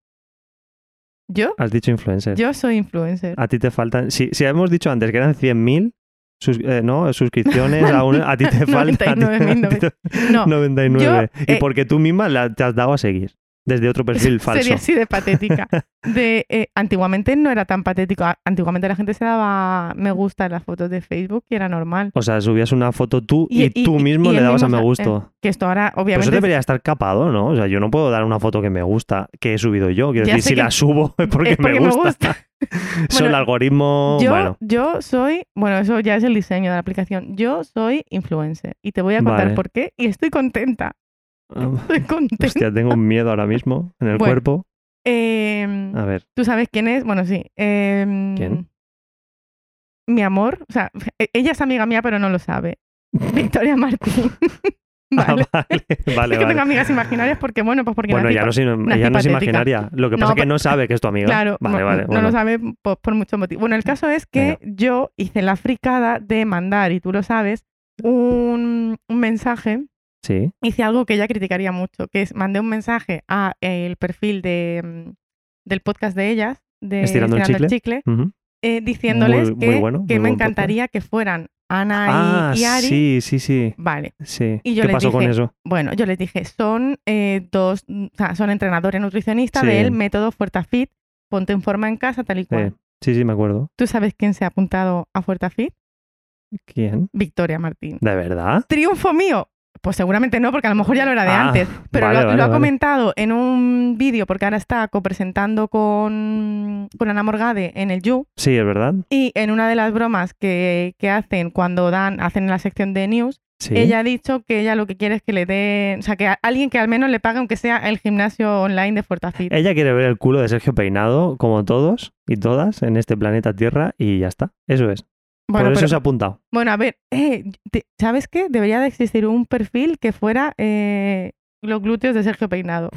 ¿Yo? Has dicho influencer. Yo soy influencer. A ti te faltan. Si, si hemos dicho antes que eran 100.000 sus- eh, ¿no? suscripciones, a, un- a ti te faltan. a ti- 99.000, a ti te- No, 99. yo, y eh, porque tú misma la, te has dado a seguir desde otro perfil falso. Sería así de patética. De, eh, antiguamente no era tan patético. Antiguamente la gente se daba me gusta en las fotos de Facebook y era normal. O sea, subías una foto tú y, tú y- mismo y le dabas a me gusto. Que esto ahora, Pero eso obviamente, debería estar capado, ¿no? O sea, yo no puedo dar una foto que me gusta, que he subido yo. Quiero Ya decir, si la subo es porque, es porque me me gusta. Son Bueno, el algoritmo. yo, Bueno, yo soy, bueno, eso ya es el diseño de la aplicación. Yo soy influencer y te voy a contar Vale. por qué y estoy contenta. Ah, Estoy contenta. hostia, tengo un miedo ahora mismo en el Bueno. cuerpo. Em, A ver, ¿Tú sabes quién es? Bueno, sí. em, ¿Quién? Mi amor. O sea, e- ella es amiga mía, pero no lo sabe. Victoria Martín. vale. Ah, vale, vale. es que vale. tengo amigas imaginarias porque, bueno, pues porque Bueno, nací ya no, ella no es imaginaria. Lo que No, pasa es que no sabe que es tu amiga. Claro, Vale, vale. no bueno. lo sabe por, por muchos motivos. Bueno, el caso es que yo hice la fricada de mandar, y tú lo sabes, un, un mensaje. Sí. Hice algo que ella criticaría mucho, que es mandé un mensaje a el perfil de, mm, del podcast de ellas, de Estirando el Chicle, eh, diciéndoles Muy- muy que, bueno, que muy me encantaría que fueran Ana y, Ah, y Ari. sí, sí, sí. Vale. sí. Y yo ¿Qué les pasó con dije, eso? Bueno, yo les dije, son eh, dos, mm, o sea, son entrenadores nutricionistas Sí. del método FuertaFit, ponte en forma en casa, tal y cual. Sí. sí, sí, me acuerdo. ¿Tú sabes quién se ha apuntado a FuertaFit? ¿Quién? Victoria Martín. ¿De verdad? ¿Triunfo mío? Pues seguramente no, porque a lo mejor ya lo era de Ah, antes. Pero vale, lo, vale, lo ha vale. comentado en un vídeo, porque ahora está copresentando con, con Ana Morgade en el You. Sí, es verdad. Y en una de las bromas que, que hacen cuando dan, hacen la sección de news, Sí. ella ha dicho que ella lo que quiere es que le den, o sea, que a- alguien que al menos le pague aunque sea el gimnasio online de Fortafit. Ella quiere ver el culo de Sergio Peinado, como todos y todas en este planeta Tierra, y ya está. Eso es. Bueno, Por eso pero- se ha apuntado. bueno, a ver, eh, te- ¿sabes qué? Debería de existir un perfil que fuera eh, los glúteos de Sergio Peinado.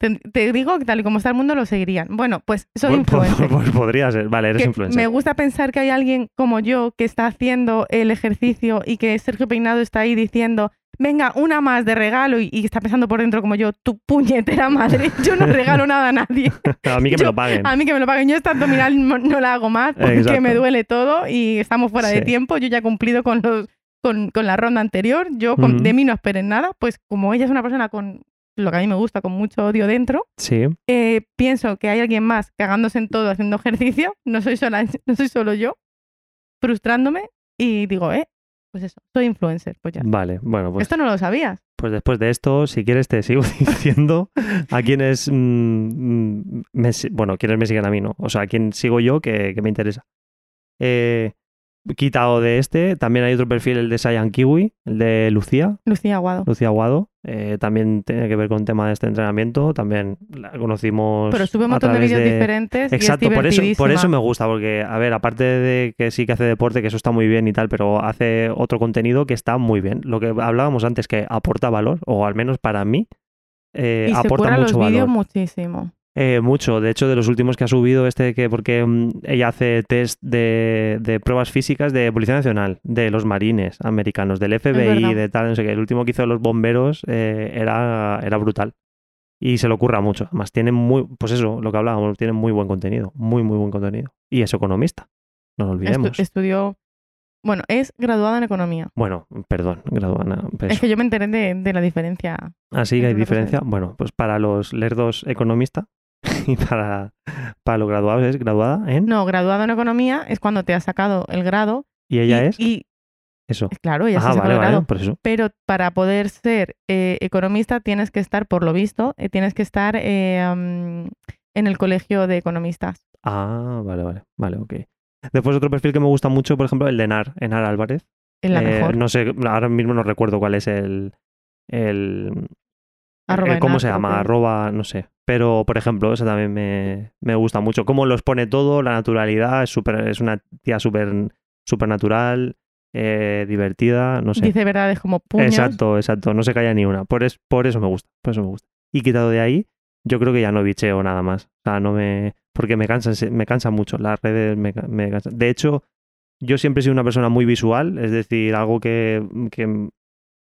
Te, te digo que tal y como está el mundo lo seguirían. Bueno, pues soy Pues- influencer. Pues, podría ser. Vale, eres Que influencer. me gusta pensar que hay alguien como yo que está haciendo el ejercicio y que Sergio Peinado está ahí diciendo, venga, una más de regalo y, y está pensando por dentro como yo, tu puñetera madre, yo no regalo nada a nadie. A mí que me lo paguen. A mí que me lo paguen, yo esta abdominal no, no la hago más porque Exacto. me duele todo y estamos fuera de tiempo, yo ya he cumplido con los con, con la ronda anterior, yo con- de mí no esperen nada, pues como ella es una persona con lo que a mí me gusta, con mucho odio dentro, Sí. eh, pienso que hay alguien más cagándose en todo haciendo ejercicio, no soy, sola, no soy solo yo, frustrándome y digo, eh, pues eso, soy influencer, pues ya. Vale, bueno, pues, Esto no lo sabías. pues después de esto, si quieres, te sigo diciendo a quienes. mm, mm, me bueno, quienes me siguen a mí, ¿no? O sea, a quién sigo yo que, que me interesa. Eh, quitado de este, también hay otro perfil, el de Sayan Kiwi, el de Lucía, Lucía Aguado. Lucía Aguado. eh, también tiene que ver con tema de este entrenamiento. También la conocimos. Pero sube un montón de vídeos diferentes Exacto, y es por eso, por eso me gusta, porque, a ver, aparte de que sí que hace deporte, que eso está muy bien y tal, pero hace otro contenido que está muy bien. Lo que hablábamos antes, que aporta valor, o al menos para mí, eh, y se aporta los mucho vídeos valor. muchísimo. Eh, mucho, de hecho, de los últimos que ha subido, este que, porque mm, ella hace test de, de pruebas físicas de Policía Nacional, de los marines americanos, del FBI, de tal, no sé qué. El último que hizo de los bomberos eh, era, era brutal. Y se lo ocurra mucho. Además, tiene muy, pues eso, lo que hablábamos, tiene muy buen contenido, muy, muy buen contenido. Y es economista, no lo Estu- olvidemos. estudió Bueno, es graduado en economía. Bueno, perdón, graduada. pues Es que yo me enteré de, de la diferencia. Así que hay diferencia. Bueno, pues para los lerdos economista y para, para los graduados es graduada en. No, graduado en economía es cuando te has sacado el grado. Y ella y, es Y eso. claro, ella se Ah, sacó vale, vale, por eso. Pero para poder ser eh, economista tienes que estar, por lo visto, eh, tienes que estar eh, en el colegio de economistas. Ah, vale, vale, vale, ok. Después otro perfil que me gusta mucho, por ejemplo, el de Enar, Enar Álvarez. La mejor. No sé, ahora mismo no recuerdo cuál es el. el Arroba el- ¿Cómo se llama? Arroba, no sé. Pero, por ejemplo, eso también me, me gusta mucho. Cómo los pone todo, la naturalidad, es, súper- es una tía súper super natural, eh, divertida, no sé. Dice verdades como puños. Exacto, exacto. No se calla ni una. Por, es, por eso me gusta. Por eso me gusta. Y quitado de ahí, yo creo que ya no bicheo nada más. O sea, no me. Porque me cansan, me cansan mucho. Las redes me, ca- me cansan. De hecho, yo siempre he sido una persona muy visual. Es decir, algo que. que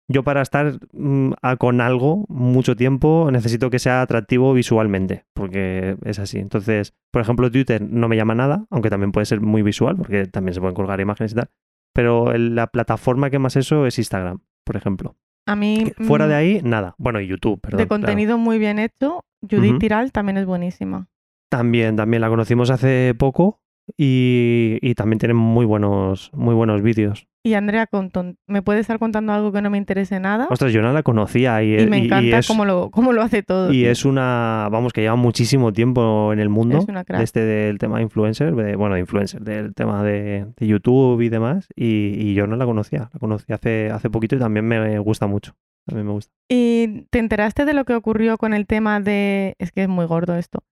yo para estar mm, a- con algo mucho tiempo necesito que sea atractivo visualmente, porque es así. Entonces, por ejemplo, Twitter no me llama nada, aunque también puede ser muy visual, porque también se pueden colgar imágenes y tal. Pero el- la plataforma que más eso es Instagram, por ejemplo. A mí, Que Fuera mm, de ahí, nada. Bueno, y YouTube, perdón. de claro. contenido muy bien hecho, Judith. Tiral también es buenísima. También, también la conocimos hace poco y, y también tiene muy buenos, muy buenos vídeos. Y Andrea Compton, ¿me puede estar contando algo que no me interese nada? Ostras, yo no la conocía y, y me y- encanta es, cómo, lo, cómo lo hace todo. y tío. es una, vamos, que lleva muchísimo tiempo en el mundo Es una crack. este del tema influencer, de, bueno, de influencer, del tema de, de YouTube y demás, y, y yo no la conocía, la conocí hace, hace poquito y también me gusta mucho, también me gusta. ¿Y te enteraste de lo que ocurrió con el tema de... Es que es muy gordo esto.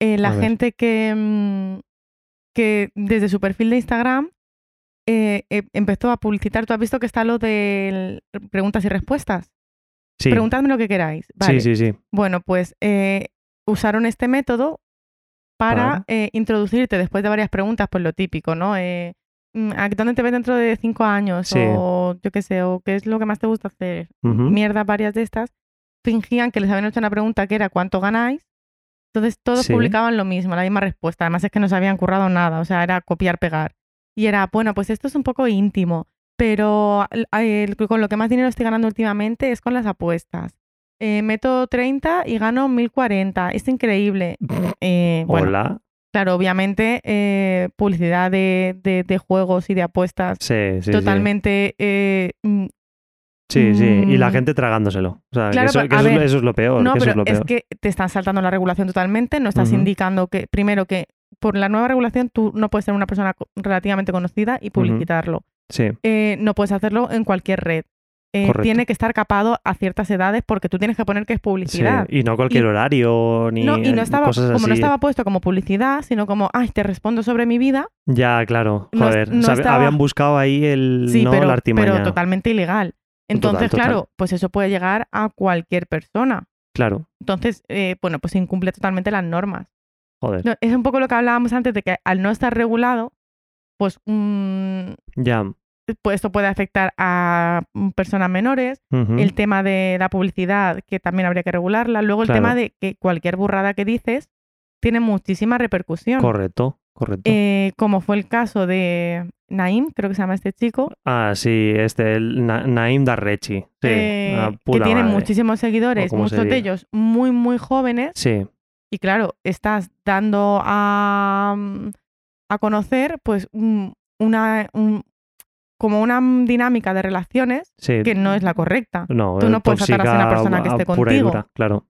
Eh, la A ver. gente que, mm, que desde su perfil de Instagram eh, eh, empezó a publicitar. ¿Tú has visto que está lo de preguntas y respuestas? Sí, Preguntadme lo que queráis. Vale. sí, sí, sí. Bueno, pues eh, usaron este método para, eh, introducirte después de varias preguntas, pues lo típico, ¿no? Eh, mm, ¿A dónde te ves dentro de cinco años? Sí. O yo qué sé, o qué es lo que más te gusta hacer. Ujú. Mierdas varias de estas. Fingían que les habían hecho una pregunta que era ¿cuánto ganáis? Entonces todos Sí. publicaban lo mismo, la misma respuesta. Además es que no se habían currado nada, o sea, era copiar, pegar. Y era, bueno, pues esto es un poco íntimo, pero el- con lo que más dinero estoy ganando últimamente es con las apuestas. Eh, meto 30 y gano 1040. Es increíble. Eh, bueno, Hola. claro, obviamente eh, publicidad de, de- de juegos y de apuestas Sí, sí, sí. totalmente... eh, mm, Sí, sí, y la Mm. gente tragándoselo. O sea, Claro, eso, pero, es lo- ver, eso es lo peor. no, que eso pero es lo es peor. que te están saltando la regulación totalmente. No estás indicando que, primero, que por la nueva regulación tú no puedes ser una persona relativamente conocida y publicitarlo. Sí, Eh, no puedes hacerlo en cualquier red. Eh, Correcto. tiene que estar capado a ciertas edades porque tú tienes que poner que es sí. publicidad. Y no cualquier Y- horario ni no, y no estaba, cosas como no estaba puesto como publicidad, sino como, ay, te respondo sobre mi vida. Ya, claro. no Joder. no estaba- Habían buscado ahí el, Sí, ¿no? pero, la artimaña. pero totalmente ilegal. Entonces, total. claro, pues eso puede llegar a cualquier persona. Claro. Entonces, eh, bueno, pues incumple totalmente las normas. Joder. No, es un poco lo que hablábamos antes de que al no estar regulado, pues, mm, Ya. pues esto puede afectar a mm, personas menores. El tema de la publicidad, que también habría que regularla. Luego el Claro. tema de que cualquier burrada que dices tiene muchísima repercusión. Correcto, correcto. Eh, como fue el caso de Naim, creo que se llama este chico, Ah, sí, este, el Na- Naim Darrechi. Sí, eh, que tiene madre. muchísimos seguidores, muchos de ellos muy, muy jóvenes. Sí, Y claro, estás dando a, mm, a conocer pues un- una, un- como una dinámica de relaciones sí. que no es la correcta. No, tú no eh, puedes tratar así a una persona que esté pura y contigo. dura, claro.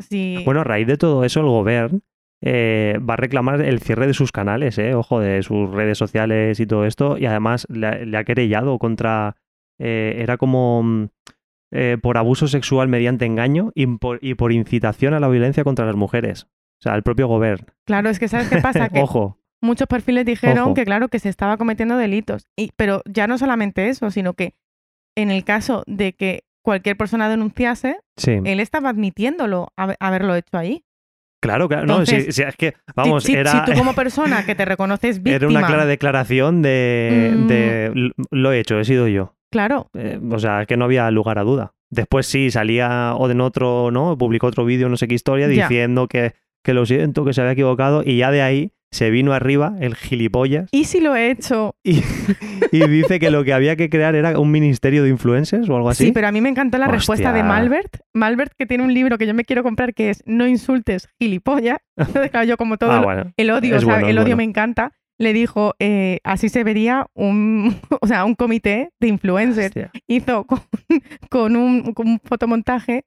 si- Bueno, a raíz de todo eso, el gobierno eh, va a reclamar el cierre de sus canales, eh, ojo, de sus redes sociales y todo esto, y además le, ha- le ha querellado contra. eh, era como. mm, eh, por abuso sexual mediante engaño y por, y por incitación a la violencia contra las mujeres. O sea, el propio gobierno. claro, es que ¿sabes qué pasa? Que Ojo. muchos perfiles dijeron Ojo. que claro, que se estaba cometiendo delitos. Y, pero ya no solamente eso, sino que en el caso de que cualquier persona denunciase, Sí. él estaba admitiéndolo, habe- haberlo hecho ahí. Claro, claro. No, Entonces, sí, es que, Si- vamos, si, era. si tú como persona que te reconoces víctima, Era una clara declaración de, Mm. de, "L- lo he hecho, he sido yo. claro, Eh, o sea, que no había lugar a duda. Después sí, salía o en otro, ¿no? Publicó otro vídeo, no sé qué historia, Ya. diciendo que, que lo siento, que se había equivocado, y ya de ahí se vino arriba, el gilipollas, ¿Y si lo he hecho? y, y dice que lo que había que crear era un ministerio de influencers o algo así. Sí, pero a mí me encantó la respuesta de. Malbert. Malbert, que tiene un libro que yo me quiero comprar que es No insultes gilipollas. Entonces, claro, yo como todo ah, bueno. el odio, es o sea, bueno, el odio bueno. me encanta. Le dijo, eh, así se vería un, o sea, un comité de influencers. Hostia. Hizo con, con un, con un fotomontaje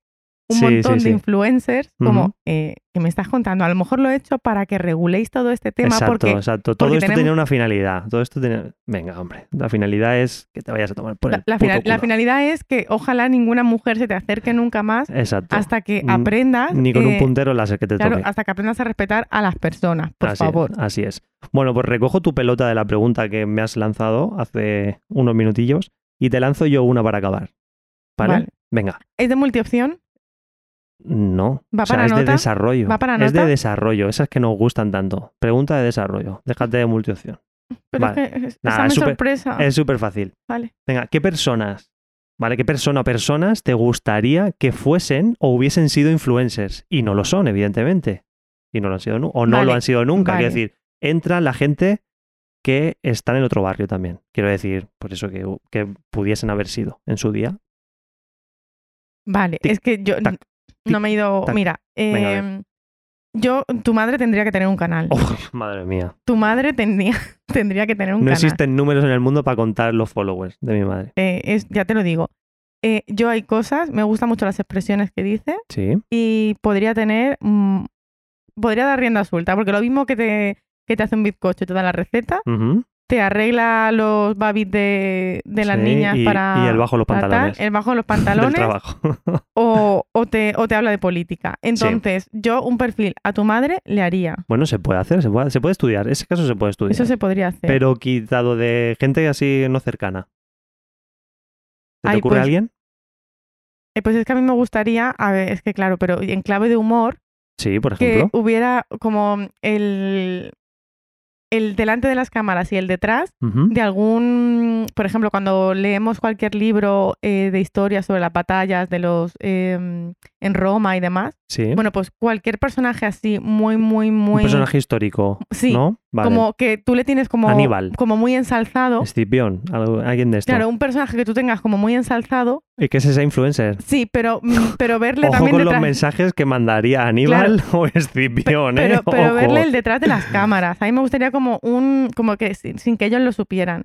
un Sí, montón sí, de influencers, como eh, que me estás contando. A lo mejor lo he hecho para que reguléis todo este tema, exacto, porque exacto. Todo porque esto tenemos- tenía una finalidad. Todo esto tenía... Venga, hombre. La finalidad es que te vayas a tomar por la, el la final- finalidad es que ojalá ninguna mujer se te acerque nunca más Exacto. hasta que Mm, aprendas. Ni con un puntero láser que te Claro, hasta que aprendas a respetar a las personas, por así favor. Es, así es. Bueno, pues recojo tu pelota de la pregunta que me has lanzado hace unos minutillos y te lanzo yo una para acabar. ¿Vale? Vale. Venga. ¿Es de multiopción? No. ¿Va o sea, para es de nota? desarrollo. ¿Va para Es de nota? desarrollo. Esas que nos gustan tanto. Pregunta de desarrollo. Déjate de multiopción. Pero Vale. es que súper- sorpresa. Es súper fácil. Vale. Venga, ¿qué personas, ¿vale? ¿Qué persona o personas te gustaría que fuesen o hubiesen sido influencers? Y no lo son, evidentemente. Y no lo han sido o no Vale, lo han sido nunca. vale. Quiero decir, entra la gente que está en otro barrio también. Quiero decir, por eso que, que pudiesen haber sido en su día. Vale, Tic, es que yo tac, no me he ido. tac. Mira, Venga, a ver. em, yo, tu madre tendría que tener un canal. Oh, madre mía. Tu madre tendría, tendría que tener un No canal. existen números en el mundo para contar los followers de mi madre. Eh, es, ya te lo digo. Eh, yo hay cosas, me gustan mucho las expresiones que dice Sí. y podría tener. mm, podría dar rienda suelta, porque lo mismo que te, que te hace un bizcocho y te da la receta, Ujú. Te arregla los babis de, de las Sí, niñas y- para. y el bajo de los tal, pantalones. el bajo de los pantalones. trabajo. o, o te, o te habla de política. Entonces, yo un perfil a tu madre le haría. bueno, se puede hacer, se puede, se puede estudiar. Ese caso se puede estudiar. Eso se podría hacer. pero quitado de gente así no cercana. ¿Se te Ay, ocurre pues, alguien? Eh, pues es que a mí me gustaría, a ver, es que claro, pero en clave de humor, Sí, por que ejemplo. hubiera como el, el delante de las cámaras y el detrás de algún, por ejemplo, cuando leemos cualquier libro eh, de historia sobre las batallas de los eh, en Roma y demás, Sí. bueno, pues cualquier personaje así muy, muy, Un muy, personaje histórico, Sí, ¿no? Vale. como que tú le tienes como, Aníbal. como muy ensalzado. Escipión, alguien de esto. Claro, un personaje que tú tengas como muy ensalzado, ¿Y qué es ese influencer? sí, pero, mm, pero verle Ojo también con los detrás. mensajes que mandaría Aníbal o Escipión, ¿eh? Pero, verle el detrás de las cámaras. A mí me gustaría como un, como que sin, sin que ellos lo supieran.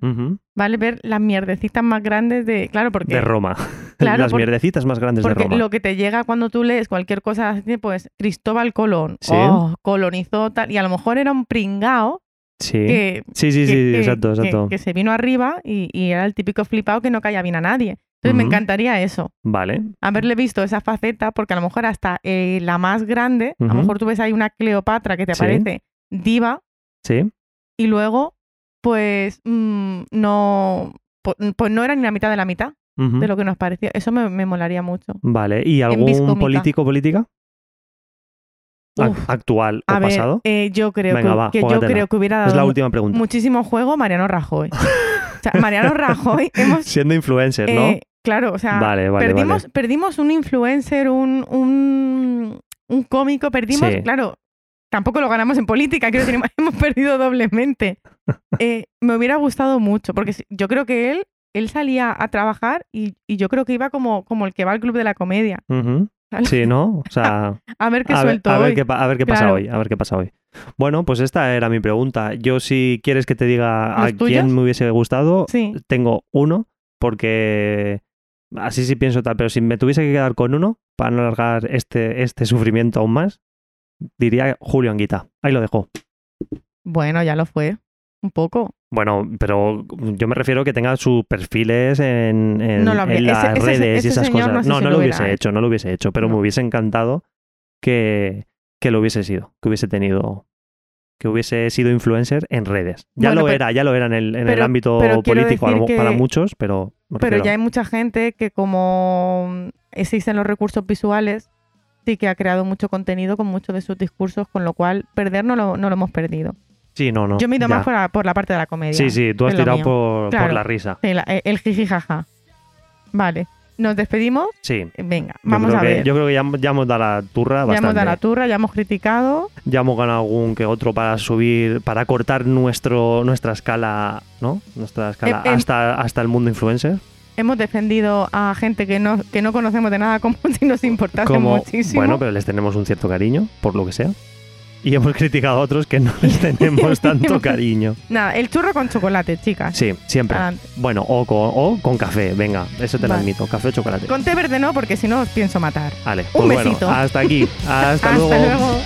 ¿vale? Ver las mierdecitas más grandes de, claro, porque, De Roma. Claro, Las por- mierdecitas más grandes de porque Roma. lo que te llega cuando tú lees cualquier cosa pues Cristóbal Colón, Sí. oh, colonizó tal, y a lo mejor era un pringao Sí. que, sí, sí, sí, que- que- exacto, exacto. que se vino arriba y, y era el típico flipado que no caía bien a nadie. Entonces me encantaría eso, Vale. haberle visto esa faceta, porque a lo mejor hasta eh, la más grande, a lo mejor tú ves ahí una Cleopatra que te Sí. aparece diva Sí. y luego, pues mm, no, pues, no era ni la mitad de la mitad de lo que nos parecía. Eso me, me molaría mucho. Vale. ¿Y algún político política? Uf. ¿Actual o A ver, pasado? eh, yo creo Venga, que, va, que yo creo que hubiera dado Es la última pregunta. muchísimo juego Mariano Rajoy. o sea, Mariano Rajoy hemos Siendo influencer, ¿no? eh, claro, o sea, vale, vale, perdimos, vale. perdimos un influencer, un, un, un cómico, perdimos, Sí. claro, tampoco lo ganamos en política, quiero decir, hemos perdido doblemente. Eh, me hubiera gustado mucho, porque yo creo que él, él salía a trabajar y, y yo creo que iba como, como el que va al club de la comedia. Ujú. Sí, ¿no? O sea, A ver qué a ver, suelto a ver hoy. qué, a ver qué pasa hoy, a ver qué pasa hoy. Bueno, pues esta era mi pregunta. Yo si quieres que te diga a quién me hubiese gustado, Sí, tengo uno, porque así sí pienso tal, pero si me tuviese que quedar con uno para no alargar este, este sufrimiento aún más, diría Julio Anguita. Ahí lo dejo. bueno, ya lo fue, un poco. Bueno, pero yo me refiero que tenga sus perfiles en, en- No en las ese- redes ese y esas cosas. no sé No, si no lo hubiese hecho, no lo hubiese hecho, pero me hubiese encantado que, que lo hubiese sido, que hubiese tenido, que hubiese sido influencer en redes. Ya Bueno, lo pero- era, ya lo era en el, en el ámbito político a lo- decir para que- muchos, pero Pero ya hay mucha gente que como existen los recursos visuales, sí que ha creado mucho contenido con muchos de sus discursos, con lo cual perder no lo, no lo hemos perdido. Sí, no, no. Yo me he ido ya. más por la, por la parte de la comedia. Sí, sí, tú has tirado por, la risa. El jiji jaja. Vale. Nos despedimos. Sí. Venga, vamos a que- ver. Yo creo que ya, ya hemos dado la turra ya bastante. hemos dado la turra, ya hemos criticado. Ya hemos ganado algún que otro para subir, para cortar nuestro, nuestra escala, ¿no? Nuestra escala Em, em. hasta, hasta el mundo influencer. Hemos defendido a gente que no, que no conocemos de nada como si nos importase Como, muchísimo. bueno, pero les tenemos un cierto cariño, por lo que sea. Y hemos criticado a otros que no les tenemos tanto cariño. Nada, el churro con chocolate, chicas. Sí, siempre. Adelante. Bueno, o con, o con café, venga, eso te lo admito. Café o chocolate. Con té verde no, porque si no os pienso matar. Vale, Un pues bueno, hasta aquí. Hasta, Hasta luego.